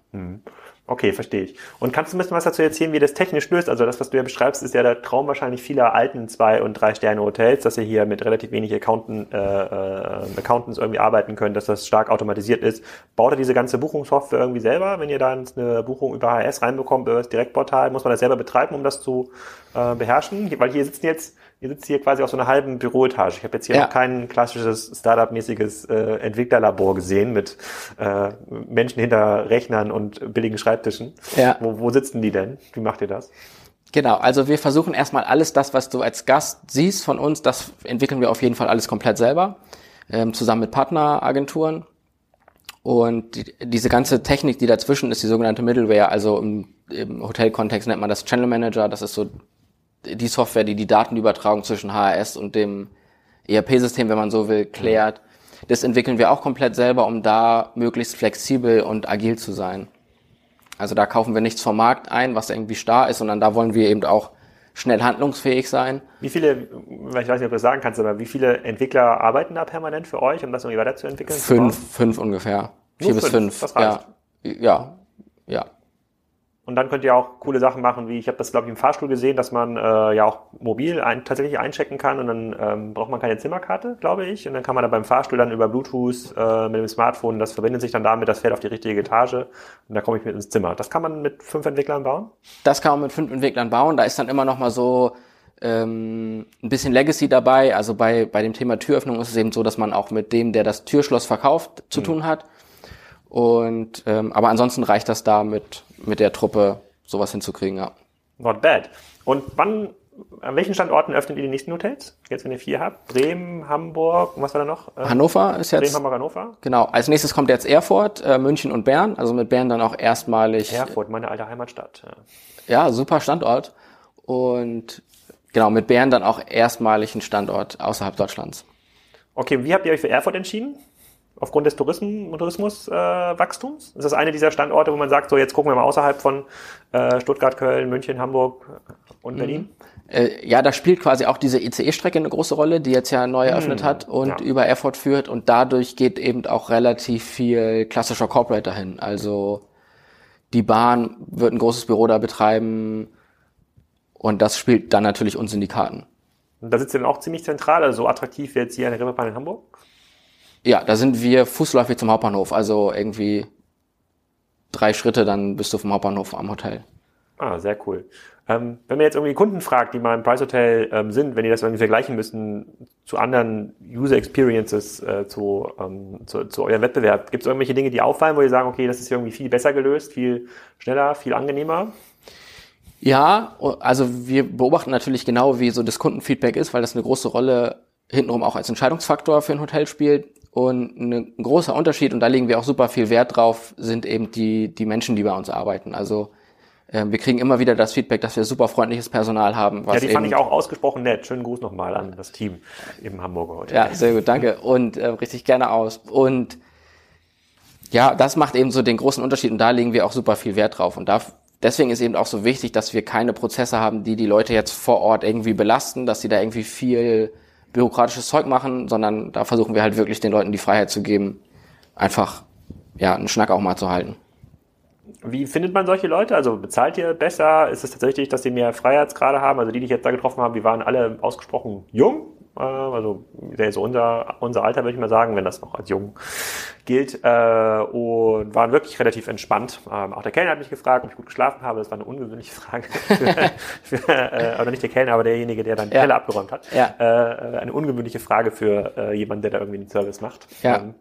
Okay, verstehe ich. Und kannst du ein bisschen was dazu erzählen, wie das technisch löst? Also das, was du ja beschreibst, ist ja der Traum wahrscheinlich vieler alten zwei- und drei Sterne Hotels, dass ihr hier mit relativ wenig Accountant, äh, äh, Accountants irgendwie arbeiten könnt, dass das stark automatisiert ist. Baut ihr diese ganze Buchungssoftware irgendwie selber? Wenn ihr da eine Buchung über HS reinbekommt, über das Direktportal, muss man das selber betreiben, um das zu äh, beherrschen? Weil hier sitzen jetzt Ihr sitzt hier quasi auf so einer halben Büroetage. Ich habe jetzt hier ja. noch kein klassisches Startup-mäßiges äh, Entwicklerlabor gesehen mit äh, Menschen hinter Rechnern und billigen Schreibtischen. Ja. Wo, wo sitzen die denn? Wie macht ihr das? Genau, also wir versuchen erstmal alles das, was du als Gast siehst von uns, das entwickeln wir auf jeden Fall alles komplett selber, ähm, zusammen mit Partneragenturen. Und die, diese ganze Technik, die dazwischen ist, die sogenannte Middleware, also im, im Hotelkontext nennt man das Channel Manager, das ist so die Software, die die Datenübertragung zwischen HRS und dem ERP-System, wenn man so will, klärt. Das entwickeln wir auch komplett selber, um da möglichst flexibel und agil zu sein. Also da kaufen wir nichts vom Markt ein, was irgendwie starr ist, sondern da wollen wir eben auch schnell handlungsfähig sein. Wie viele, ich weiß nicht, ob du das sagen kannst, aber wie viele Entwickler arbeiten da permanent für euch, um das irgendwie weiterzuentwickeln? Fünf, fünf ungefähr. Nur Vier fünf, bis fünf. Das reicht. Ja, ja, ja. Und dann könnt ihr auch coole Sachen machen, wie ich habe das, glaube ich, im Fahrstuhl gesehen, dass man äh, ja auch mobil ein, tatsächlich einchecken kann und dann ähm, braucht man keine Zimmerkarte, glaube ich. Und dann kann man da beim Fahrstuhl dann über Bluetooth äh, mit dem Smartphone, das verbindet sich dann damit, das fährt auf die richtige Etage und da komme ich mit ins Zimmer. Das kann man mit fünf Entwicklern bauen? Das kann man mit fünf Entwicklern bauen. Da ist dann immer noch mal so ähm, ein bisschen Legacy dabei. Also bei, bei dem Thema Türöffnung ist es eben so, dass man auch mit dem, der das Türschloss verkauft, zu mhm. tun hat. Und ähm, aber ansonsten reicht das da mit, mit der Truppe sowas hinzukriegen, ja. Not bad. Und wann, an welchen Standorten öffnet ihr die nächsten Hotels? Jetzt, wenn ihr vier habt? Bremen, Hamburg, was war da noch? Äh, Hannover ist jetzt. Bremen, Hamburg, Hannover? Genau. Als nächstes kommt jetzt Erfurt, äh, München und Bern. Also mit Bern dann auch erstmalig. Erfurt, meine alte Heimatstadt. Ja, ja super Standort. Und genau, mit Bern dann auch erstmalig ein Standort außerhalb Deutschlands. Okay, wie habt ihr euch für Erfurt entschieden? Aufgrund des Tourismus, Tourismuswachstums? Äh, ist das eine dieser Standorte, wo man sagt, so jetzt gucken wir mal außerhalb von äh, Stuttgart, Köln, München, Hamburg und mhm. Berlin? Äh, ja, da spielt quasi auch diese ICE-Strecke eine große Rolle, die jetzt ja neu eröffnet mhm. hat und ja. über Erfurt führt und dadurch geht eben auch relativ viel klassischer Corporate dahin. Also die Bahn wird ein großes Büro da betreiben und das spielt dann natürlich uns in die Karten. Und da sitzt ihr dann auch ziemlich zentral, also so attraktiv wie jetzt hier eine Reeperbahn in Hamburg? Ja, da sind wir fußläufig zum Hauptbahnhof, also irgendwie drei Schritte, dann bist du vom Hauptbahnhof am Hotel. Ah, sehr cool. Ähm, wenn man jetzt irgendwie Kunden fragt, die mal im Price Hotel ähm, sind, wenn die das irgendwie vergleichen müssen zu anderen User Experiences, äh, zu, ähm, zu, zu eurem Wettbewerb, gibt es irgendwelche Dinge, die auffallen, wo ihr sagen, okay, das ist irgendwie viel besser gelöst, viel schneller, viel angenehmer? Ja, also wir beobachten natürlich genau, wie so das Kundenfeedback ist, weil das eine große Rolle hintenrum auch als Entscheidungsfaktor für ein Hotel spielt. Und ein großer Unterschied, und da legen wir auch super viel Wert drauf, sind eben die, die Menschen, die bei uns arbeiten. Also äh, wir kriegen immer wieder das Feedback, dass wir super freundliches Personal haben. Ja, die fand ich auch ausgesprochen nett. Schönen Gruß nochmal an das Team im Hamburger Hotel. Ja, sehr gut, danke. Und äh, richtig gerne aus. Und ja, das macht eben so den großen Unterschied und da legen wir auch super viel Wert drauf. Und da, deswegen ist eben auch so wichtig, dass wir keine Prozesse haben, die die Leute jetzt vor Ort irgendwie belasten, dass sie da irgendwie viel bürokratisches Zeug machen, sondern da versuchen wir halt wirklich den Leuten die Freiheit zu geben, einfach ja einen Schnack auch mal zu halten. Wie findet man solche Leute? Also bezahlt ihr besser? Ist es tatsächlich, dass sie mehr Freiheitsgrade haben? Also die, die ich jetzt da getroffen habe, die waren alle ausgesprochen jung äh, also so unser, unser Alter würde ich mal sagen, wenn das noch als jung gilt, äh, und waren wirklich relativ entspannt. Ähm, auch der Kellner hat mich gefragt, ob ich gut geschlafen habe. Das war eine ungewöhnliche Frage. für, [LAUGHS] für, [LAUGHS] äh, oder nicht der Kellner, aber derjenige, der dann die ja. Teller abgeräumt hat. Ja. Äh, eine ungewöhnliche Frage für äh, jemanden, der da irgendwie den Service macht. Ja. Ähm,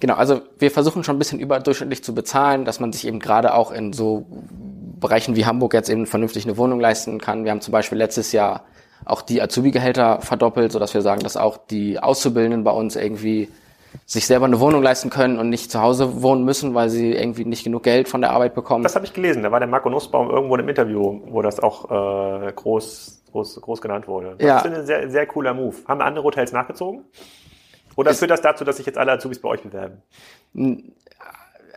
Genau, also wir versuchen schon ein bisschen überdurchschnittlich zu bezahlen, dass man sich eben gerade auch in so Bereichen wie Hamburg jetzt eben vernünftig eine Wohnung leisten kann. Wir haben zum Beispiel letztes Jahr auch die Azubi-Gehälter verdoppelt, sodass wir sagen, dass auch die Auszubildenden bei uns irgendwie sich selber eine Wohnung leisten können und nicht zu Hause wohnen müssen, weil sie irgendwie nicht genug Geld von der Arbeit bekommen. Das habe ich gelesen. Da war der Marco Nussbaum irgendwo im Interview, wo das auch äh, groß, groß, groß genannt wurde. Das ja. ist ein sehr, sehr cooler Move. Haben andere Hotels nachgezogen? Oder ist, führt das dazu, dass sich jetzt alle Azubis bei euch bewerben?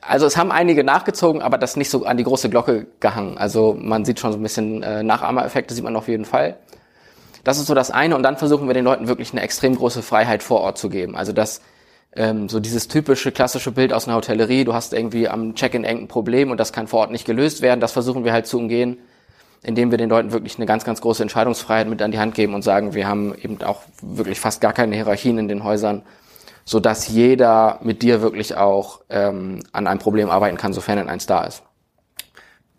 Also es haben einige nachgezogen, aber das nicht so an die große Glocke gehangen. Also man sieht schon so ein bisschen äh, Nachahmereffekte, sieht man auf jeden Fall. Das ist so das eine. Und dann versuchen wir den Leuten wirklich eine extrem große Freiheit vor Ort zu geben. Also dass ähm, so dieses typische klassische Bild aus einer Hotellerie, du hast irgendwie am Check-in ein Problem und das kann vor Ort nicht gelöst werden, das versuchen wir halt zu umgehen, indem wir den Leuten wirklich eine ganz, ganz große Entscheidungsfreiheit mit an die Hand geben und sagen, wir haben eben auch wirklich fast gar keine Hierarchien in den Häusern, so dass jeder mit dir wirklich auch ähm, an einem Problem arbeiten kann, sofern denn eins da ist.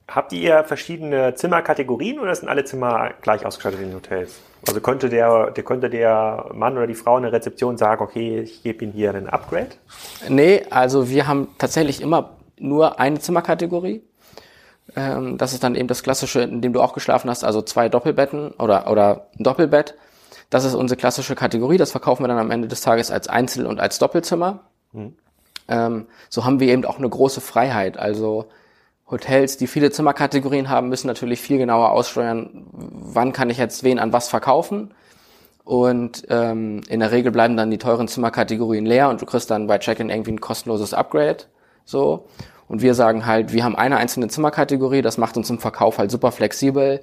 Habt ihr verschiedene Zimmerkategorien oder sind alle Zimmer gleich ausgestattet in den Hotels? Also könnte der, der, könnte der Mann oder die Frau in der Rezeption sagen, okay, ich gebe Ihnen hier einen Upgrade? Nee, also wir haben tatsächlich immer nur eine Zimmerkategorie. Ähm, das ist dann eben das klassische, in dem du auch geschlafen hast, also zwei Doppelbetten oder, oder ein Doppelbett. Das ist unsere klassische Kategorie. Das verkaufen wir dann am Ende des Tages als Einzel- und als Doppelzimmer. Mhm. Ähm, so haben wir eben auch eine große Freiheit. Also Hotels, die viele Zimmerkategorien haben, müssen natürlich viel genauer aussteuern, wann kann ich jetzt wen an was verkaufen. Und ähm, in der Regel bleiben dann die teuren Zimmerkategorien leer und du kriegst dann bei Check-in irgendwie ein kostenloses Upgrade. So. Und wir sagen halt, wir haben eine einzelne Zimmerkategorie, das macht uns im Verkauf halt super flexibel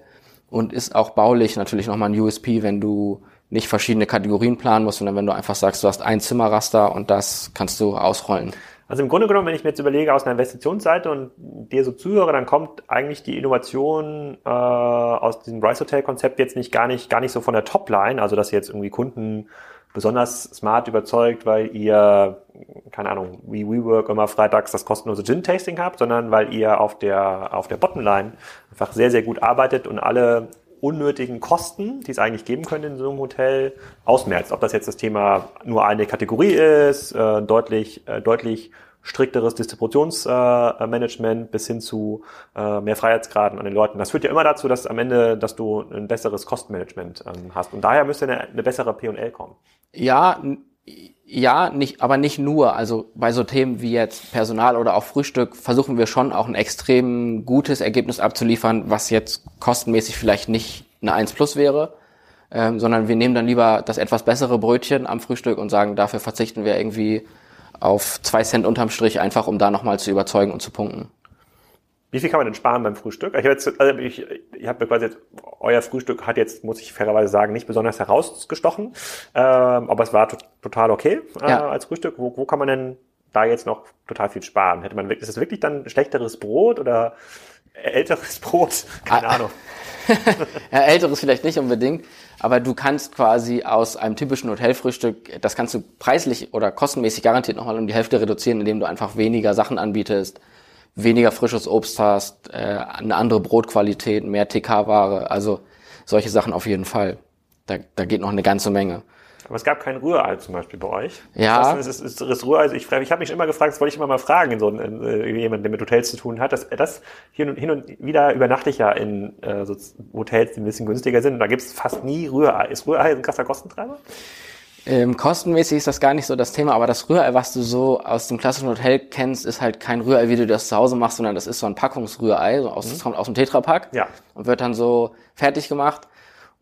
und ist auch baulich natürlich nochmal ein USP, wenn du nicht verschiedene Kategorien planen musst, sondern wenn du einfach sagst, du hast ein Zimmerraster und das kannst du ausrollen. Also im Grunde genommen, wenn ich mir jetzt überlege aus einer Investitionsseite und dir so zuhöre, dann kommt eigentlich die Innovation äh, aus diesem Rise Hotel Konzept jetzt nicht gar nicht gar nicht so von der Topline, also dass jetzt irgendwie Kunden besonders smart überzeugt, weil ihr keine Ahnung, wie WeWork immer freitags das kostenlose Gin Tasting habt, sondern weil ihr auf der auf der Bottomline einfach sehr sehr gut arbeitet und alle unnötigen Kosten, die es eigentlich geben könnte in so einem Hotel, ausmerzt. Ob das jetzt das Thema nur eine Kategorie ist, äh, deutlich, äh, deutlich strikteres Distributionsmanagement äh, bis hin zu äh, mehr Freiheitsgraden an den Leuten. Das führt ja immer dazu, dass am Ende, dass du ein besseres Kostenmanagement ähm, hast. Und daher müsste eine, eine bessere P&L kommen. Ja, ja, nicht, aber nicht nur. Also bei so Themen wie jetzt Personal oder auch Frühstück versuchen wir schon auch ein extrem gutes Ergebnis abzuliefern, was jetzt kostenmäßig vielleicht nicht eine 1 plus wäre, ähm, sondern wir nehmen dann lieber das etwas bessere Brötchen am Frühstück und sagen, dafür verzichten wir irgendwie auf zwei Cent unterm Strich, einfach um da nochmal zu überzeugen und zu punkten. Wie viel kann man denn sparen beim Frühstück? Ich habe jetzt, also ich, ich habe quasi jetzt, euer Frühstück hat jetzt, muss ich fairerweise sagen, nicht besonders herausgestochen, ähm, aber es war total okay äh, ja. als Frühstück. Wo, wo kann man denn da jetzt noch total viel sparen? Hätte man, ist es wirklich dann schlechteres Brot oder älteres [LAUGHS] Brot? Keine ah, Ahnung. [LAUGHS] ja, älteres vielleicht nicht unbedingt, aber du kannst quasi aus einem typischen Hotelfrühstück, das kannst du preislich oder kostenmäßig garantiert nochmal um die Hälfte reduzieren, indem du einfach weniger Sachen anbietest weniger frisches Obst hast, äh, eine andere Brotqualität, mehr TK-Ware, also solche Sachen auf jeden Fall. Da, da geht noch eine ganze Menge. Aber es gab kein Rührei zum Beispiel bei euch. Ja. Das ist, ist, ist Rührei, ich, ich habe mich immer gefragt, das wollte ich immer mal fragen, in so äh, jemand, der mit Hotels zu tun hat, dass das hin und, hin und wieder übernachte ich ja in äh, so Hotels, die ein bisschen günstiger sind und da gibt's fast nie Rührei. Ist Rührei ein krasser Kostentreiber? Ähm, kostenmäßig ist das gar nicht so das Thema, aber das Rührei, was du so aus dem klassischen Hotel kennst, ist halt kein Rührei, wie du das zu Hause machst, sondern das ist so ein Packungsrührei, so aus, mhm. das kommt aus dem Tetrapack ja. und wird dann so fertig gemacht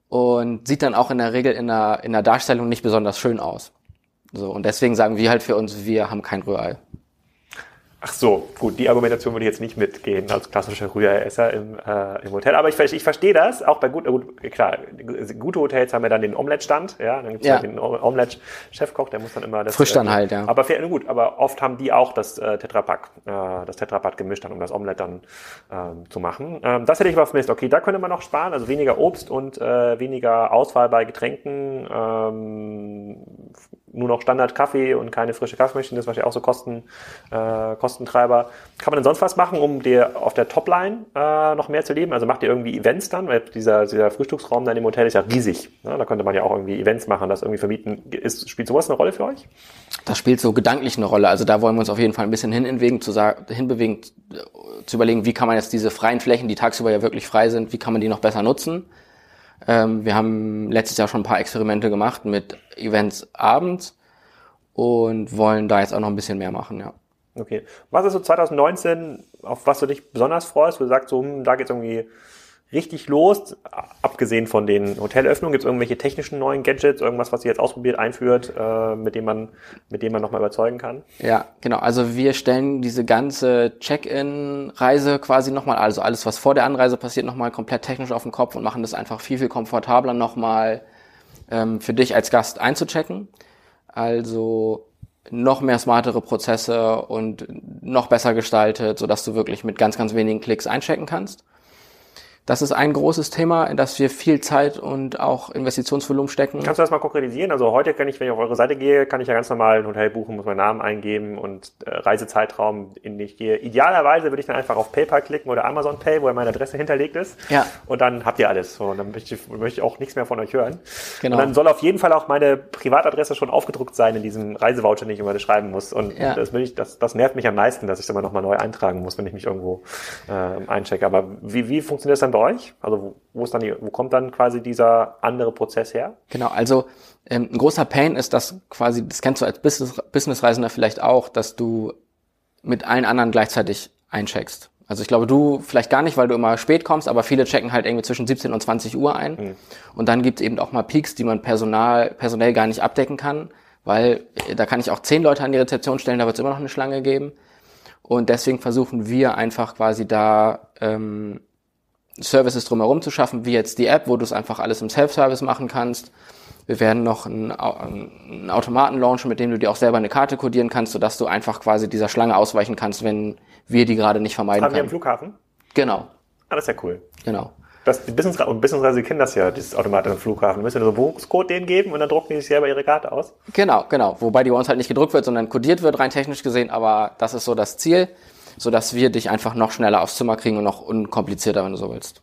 und sieht dann auch in der Regel in der, in der Darstellung nicht besonders schön aus. So, und deswegen sagen wir halt für uns, wir haben kein Rührei. Ach so, gut, die Argumentation würde ich jetzt nicht mitgehen als klassischer Rühresser im, äh, im Hotel. Aber ich, ich verstehe das, auch bei gut, gut, klar, gute Hotels haben ja dann den Omelette-Stand, ja, dann gibt's ja. den Omelette-Chefkoch, der muss dann immer das... Frisch dann äh, halt, ja. Aber fair, gut, aber oft haben die auch das äh, Tetrapack, äh, das Tetrapack gemischt dann, um das Omelette dann ähm, zu machen. Ähm, das hätte ich mal vermisst. Okay, da könnte man noch sparen, also weniger Obst und äh, weniger Auswahl bei Getränken, ähm, nur noch Standard-Kaffee und keine frische Kaffeemaschine, das ist wahrscheinlich auch so Kosten, äh, Kostentreiber. Kann man denn sonst was machen, um dir auf der Topline äh, noch mehr zu leben? Also macht ihr irgendwie Events dann? Weil dieser, dieser Frühstücksraum dann im Hotel ist ja riesig. Ne? Da könnte man ja auch irgendwie Events machen, das irgendwie vermieten. Ist, spielt sowas eine Rolle für euch? Das spielt so gedanklich eine Rolle. Also da wollen wir uns auf jeden Fall ein bisschen hinbewegen, zu, hinbewegen, zu überlegen, wie kann man jetzt diese freien Flächen, die tagsüber ja wirklich frei sind, wie kann man die noch besser nutzen? Ähm, wir haben letztes Jahr schon ein paar Experimente gemacht mit Events abends und wollen da jetzt auch noch ein bisschen mehr machen, ja. Okay. Was ist so 2019, auf was du dich besonders freust, du sagst, so, hm, da geht's irgendwie richtig los? Abgesehen von den Hotelöffnungen, gibt es irgendwelche technischen neuen Gadgets, irgendwas, was ihr jetzt ausprobiert, einführt, äh, mit dem man, mit dem man nochmal überzeugen kann? Ja, genau. Also wir stellen diese ganze Check-in-Reise quasi nochmal, also alles, was vor der Anreise passiert, nochmal komplett technisch auf den Kopf und machen das einfach viel, viel komfortabler nochmal ähm, für dich als Gast einzuchecken. Also noch mehr smartere Prozesse und noch besser gestaltet, sodass du wirklich mit ganz, ganz wenigen Klicks einchecken kannst. Das ist ein großes Thema, in das wir viel Zeit und auch Investitionsvolumen stecken. Kannst du das mal konkretisieren? Also heute kann ich, wenn ich auf eure Seite gehe, kann ich ja ganz normal ein Hotel buchen, muss meinen Namen eingeben und äh, Reisezeitraum, in den ich gehe. Idealerweise würde ich dann einfach auf PayPal klicken oder Amazon Pay, wo ja meine Adresse hinterlegt ist. Ja. Und dann habt ihr alles. So, und dann möchte ich, möchte ich auch nichts mehr von euch hören. Genau. Und dann soll auf jeden Fall auch meine Privatadresse schon aufgedruckt sein in diesem Reisevoucher, den ich immer schreiben muss. Und Ja. das, ich, das, das nervt mich am meisten, dass ich es immer nochmal neu eintragen muss, wenn ich mich irgendwo äh, einchecke. Aber wie, wie funktioniert das dann bei euch? Also wo, ist dann die, wo kommt dann quasi dieser andere Prozess her? Genau, also ähm, ein großer Pain ist, dass quasi, das kennst du als Business, Businessreisender vielleicht auch, dass du mit allen anderen gleichzeitig eincheckst. Also ich glaube, du vielleicht gar nicht, weil du immer spät kommst, aber viele checken halt irgendwie zwischen 17 und 20 Uhr ein. Und dann gibt es eben auch mal Peaks, die man personal, personell gar nicht abdecken kann, weil äh, da kann ich auch zehn Leute an die Rezeption stellen, da wird es immer noch eine Schlange geben. Und deswegen versuchen wir einfach quasi da ähm, Services drumherum zu schaffen, wie jetzt die App, wo du es einfach alles im Self-Service machen kannst. Wir werden noch einen, einen Automaten launchen, mit dem du dir auch selber eine Karte codieren kannst, sodass du einfach quasi dieser Schlange ausweichen kannst, wenn wir die gerade nicht vermeiden Haben wir am können. Flughafen? Genau, Ah, das ist ja cool. genau. Das, Business, und Businessreise kennen das ja, dieses Automat am Flughafen. Da müssen wir so einen Buchungscode denen geben und dann drucken die sich selber ihre Karte aus. Genau, genau. Wobei die bei uns halt nicht gedruckt wird, sondern codiert wird, rein technisch gesehen, aber das ist so das Ziel, sodass wir dich einfach noch schneller aufs Zimmer kriegen und noch unkomplizierter, wenn du so willst.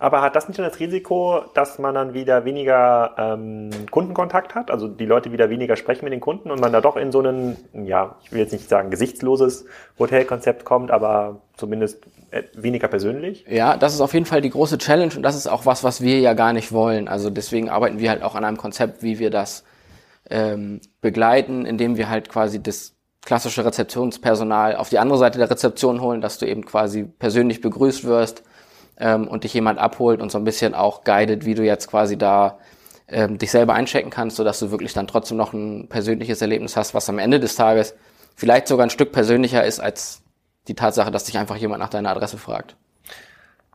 Aber hat das nicht dann das Risiko, dass man dann wieder weniger ähm, Kundenkontakt hat? Also die Leute wieder weniger sprechen mit den Kunden und man da doch in so ein, ja, ich will jetzt nicht sagen gesichtsloses Hotelkonzept kommt, aber zumindest äh, weniger persönlich? Ja, das ist auf jeden Fall die große Challenge und das ist auch was, was wir ja gar nicht wollen. Also deswegen arbeiten wir halt auch an einem Konzept, wie wir das ähm, begleiten, indem wir halt quasi das klassische Rezeptionspersonal auf die andere Seite der Rezeption holen, dass du eben quasi persönlich begrüßt wirst ähm, und dich jemand abholt und so ein bisschen auch guidet, wie du jetzt quasi da ähm, dich selber einchecken kannst, sodass du wirklich dann trotzdem noch ein persönliches Erlebnis hast, was am Ende des Tages vielleicht sogar ein Stück persönlicher ist als die Tatsache, dass dich einfach jemand nach deiner Adresse fragt.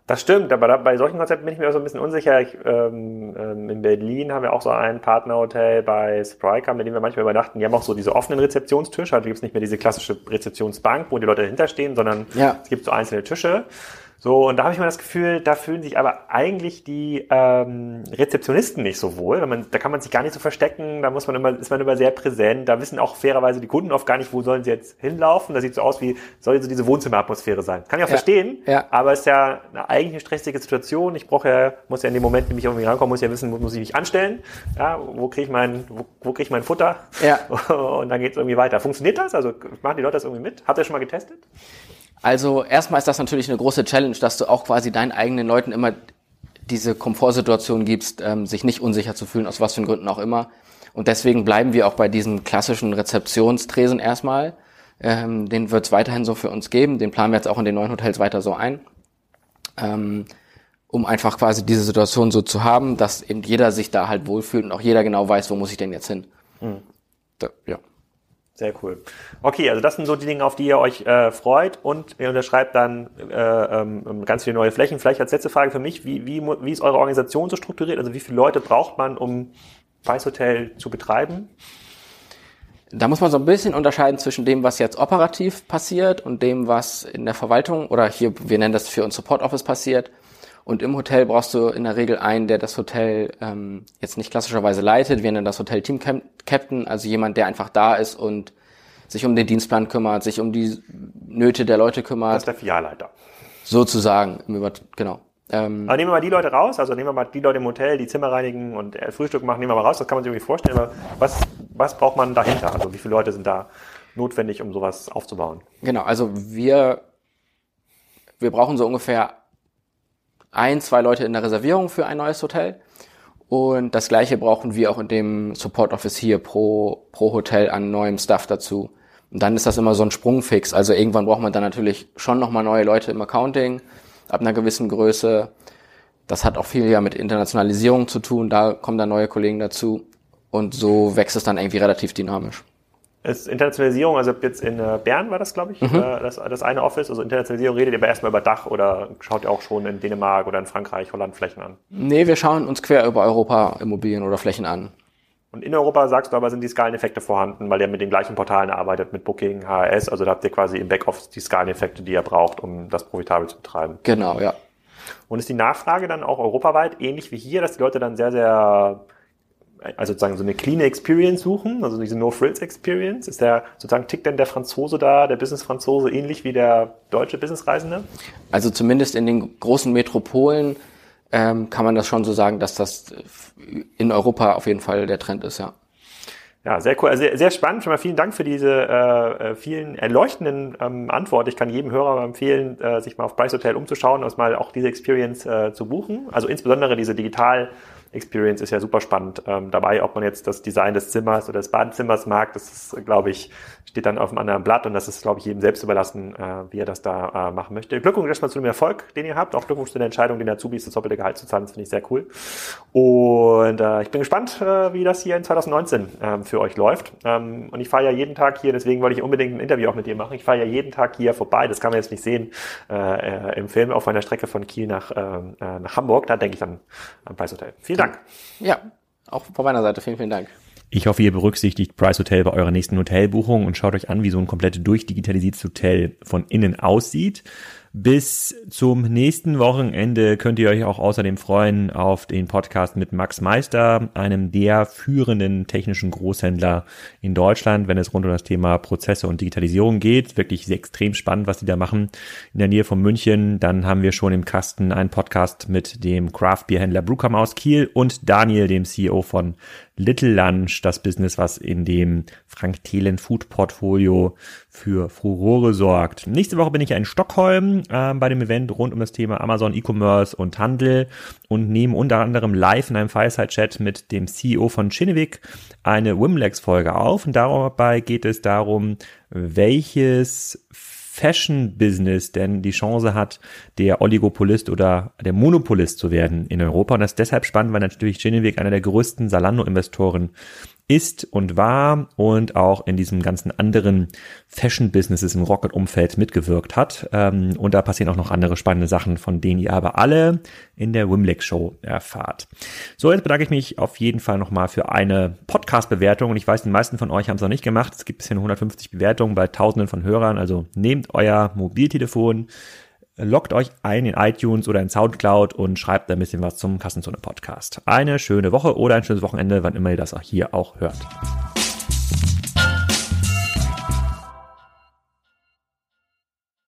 Das stimmt, aber da, bei solchen Konzepten bin ich mir auch so ein bisschen unsicher. Ich, ähm, ähm, in Berlin haben wir auch so ein Partnerhotel bei Spryker, mit dem wir manchmal übernachten. Die haben auch so diese offenen Rezeptionstische. Also gibt es nicht mehr diese klassische Rezeptionsbank, wo die Leute dahinter stehen, sondern Ja. es gibt so einzelne Tische. So, und da habe ich mal das Gefühl, da fühlen sich aber eigentlich die ähm, Rezeptionisten nicht so wohl. Man, da kann man sich gar nicht so verstecken, da muss man immer, ist man immer sehr präsent. Da wissen auch fairerweise die Kunden oft gar nicht, wo sollen sie jetzt hinlaufen. Das sieht so aus wie, soll so diese Wohnzimmeratmosphäre sein. Kann ich auch Ja. verstehen, Ja. aber es ist ja eine eigentlich eine stressige Situation. Ich brauche ja, muss ja in dem Moment, wenn ich irgendwie rankomme, muss ja wissen, wo muss ich mich anstellen. Ja, wo kriege ich mein, wo, wo kriege ich mein Futter? Ja. [LAUGHS] Und dann geht es irgendwie weiter. Funktioniert das? Also machen die Leute das irgendwie mit? Habt ihr schon mal getestet? Also erstmal ist das natürlich eine große Challenge, dass du auch quasi deinen eigenen Leuten immer diese Komfortsituation gibst, ähm, sich nicht unsicher zu fühlen, aus was für Gründen auch immer. Und deswegen bleiben wir auch bei diesem klassischen Rezeptionstresen erstmal. Ähm, den wird es weiterhin so für uns geben. Den planen wir jetzt auch in den neuen Hotels weiter so ein. Ähm, um einfach quasi diese Situation so zu haben, dass eben jeder sich da halt wohlfühlt und auch jeder genau weiß, wo muss ich denn jetzt hin. Da, ja. Sehr cool. Okay, also das sind so die Dinge, auf die ihr euch äh, freut und ihr unterschreibt dann äh, ähm, ganz viele neue Flächen. Vielleicht als letzte Frage für mich, wie, wie, wie ist eure Organisation so strukturiert? Also wie viele Leute braucht man, um Weißhotel zu betreiben? Da muss man so ein bisschen unterscheiden zwischen dem, was jetzt operativ passiert und dem, was in der Verwaltung oder hier, wir nennen das für uns Support Office passiert. Und im Hotel brauchst du in der Regel einen, der das Hotel ähm, jetzt nicht klassischerweise leitet. Wir nennen das Hotel Team Cap- Captain, also jemand, der einfach da ist und sich um den Dienstplan kümmert, sich um die Nöte der Leute Das kümmert, ist der Filialleiter. sozusagen. Genau. Ähm, Aber nehmen wir mal die Leute raus, also nehmen wir mal die Leute im Hotel, die Zimmer reinigen und äh, Frühstück machen, nehmen wir mal raus, das kann man sich irgendwie vorstellen, aber was, was braucht man dahinter? Also wie viele Leute sind da notwendig, um sowas aufzubauen? Genau, also wir, wir brauchen so ungefähr ein, zwei Leute in der Reservierung für ein neues Hotel. Und das gleiche brauchen wir auch in dem Support Office hier pro, pro Hotel an neuem Stuff dazu. Und dann ist das immer so ein Sprungfix. Also irgendwann braucht man dann natürlich schon nochmal neue Leute im Accounting ab einer gewissen Größe. Das hat auch viel ja mit Internationalisierung zu tun. Da kommen dann neue Kollegen dazu. Und so wächst es dann irgendwie relativ dynamisch. Ist Internationalisierung, also jetzt in äh, Bern war das, glaube ich, äh, das, das eine Office. Also Internationalisierung redet ihr aber erstmal über Dach oder schaut ihr auch schon in Dänemark oder in Frankreich, Holland Flächen an? Nee, wir schauen uns quer über Europa Immobilien oder Flächen an. Und in Europa sagst du aber, sind die Skaleneffekte vorhanden, weil ihr mit den gleichen Portalen arbeitet, mit Booking, HRS, also da habt ihr quasi im Backoffice die Skaleneffekte, die ihr braucht, um das profitabel zu betreiben. Genau, ja. Und ist die Nachfrage dann auch europaweit ähnlich wie hier, dass die Leute dann sehr, sehr also sozusagen so eine clean Experience suchen, also diese No-Frills-Experience. Ist der sozusagen tickt denn der Franzose da, der Business-Franzose, ähnlich wie der deutsche Businessreisende? Also zumindest in den großen Metropolen ähm, kann man das schon so sagen, dass das in Europa auf jeden Fall der Trend ist, ja. Ja, sehr cool, also sehr, sehr spannend. Schon mal vielen Dank für diese äh, äh vielen erleuchtenden ähm, Antworten. Ich kann jedem Hörer empfehlen, äh, sich mal auf Price Hotel umzuschauen und mal auch diese Experience äh, zu buchen. Also insbesondere diese digital Experience ist ja super spannend ähm, dabei, ob man jetzt das Design des Zimmers oder des Badezimmers mag. Das ist, glaube ich, steht dann auf einem anderen Blatt und das ist, glaube ich, jedem selbst überlassen, äh, wie er das da äh, machen möchte. Glückwunsch erstmal zu dem Erfolg, den ihr habt. Auch Glückwunsch zu der Entscheidung, den Azubis das doppelte Gehalt zu zahlen. Das finde ich sehr cool. Und äh, ich bin gespannt, äh, wie das hier in 2019 äh, für euch läuft. Ähm, und ich fahre ja jeden Tag hier, deswegen wollte ich unbedingt ein Interview auch mit dir machen. Ich fahre ja jeden Tag hier vorbei. Das kann man jetzt nicht sehen äh, äh, im Film auf meiner Strecke von Kiel nach, äh, äh nach Hamburg. Da denke ich an, an Preis Hotel. Vielen Dank. Ja, auch von meiner Seite. Vielen, vielen Dank. Ich hoffe, ihr berücksichtigt Price Hotel bei eurer nächsten Hotelbuchung und schaut euch an, wie so ein komplett durchdigitalisiertes Hotel von innen aussieht. Bis zum nächsten Wochenende könnt ihr euch auch außerdem freuen auf den Podcast mit Max Meister, einem der führenden technischen Großhändler in Deutschland, wenn es rund um das Thema Prozesse und Digitalisierung geht. Wirklich extrem spannend, was die da machen in der Nähe von München. Dann haben wir schon im Kasten einen Podcast mit dem Craft Beer Händler Brukam aus Kiel und Daniel, dem CEO von Little Lunch, das Business, was in dem Frank Thelen Food Portfolio für Furore sorgt. Nächste Woche bin ich in Stockholm äh, bei dem Event rund um das Thema Amazon E-Commerce und Handel und nehme unter anderem live in einem Fireside-Chat mit dem CEO von Chinnevik eine Wimlex-Folge auf. Und dabei geht es darum, welches Fashion-Business denn die Chance hat, der Oligopolist oder der Monopolist zu werden in Europa. Und das ist deshalb spannend, weil natürlich Genevieve einer der größten Salando-Investoren ist und war und auch in diesem ganzen anderen Fashion-Businesses im Rocket-Umfeld mitgewirkt hat. Ähm, und da passieren auch noch andere spannende Sachen, von denen ihr aber alle in der Wimleck Show erfahrt. So, jetzt bedanke ich mich auf jeden Fall nochmal für eine Podcast-Bewertung. Und ich weiß, die meisten von euch haben es noch nicht gemacht. Es gibt bisher 150 Bewertungen bei Tausenden von Hörern. Also nehmt euer Mobiltelefon, loggt euch ein in iTunes oder in Soundcloud und schreibt ein bisschen was zum Kassenzone Podcast. Eine schöne Woche oder ein schönes Wochenende, wann immer ihr das auch hier auch hört.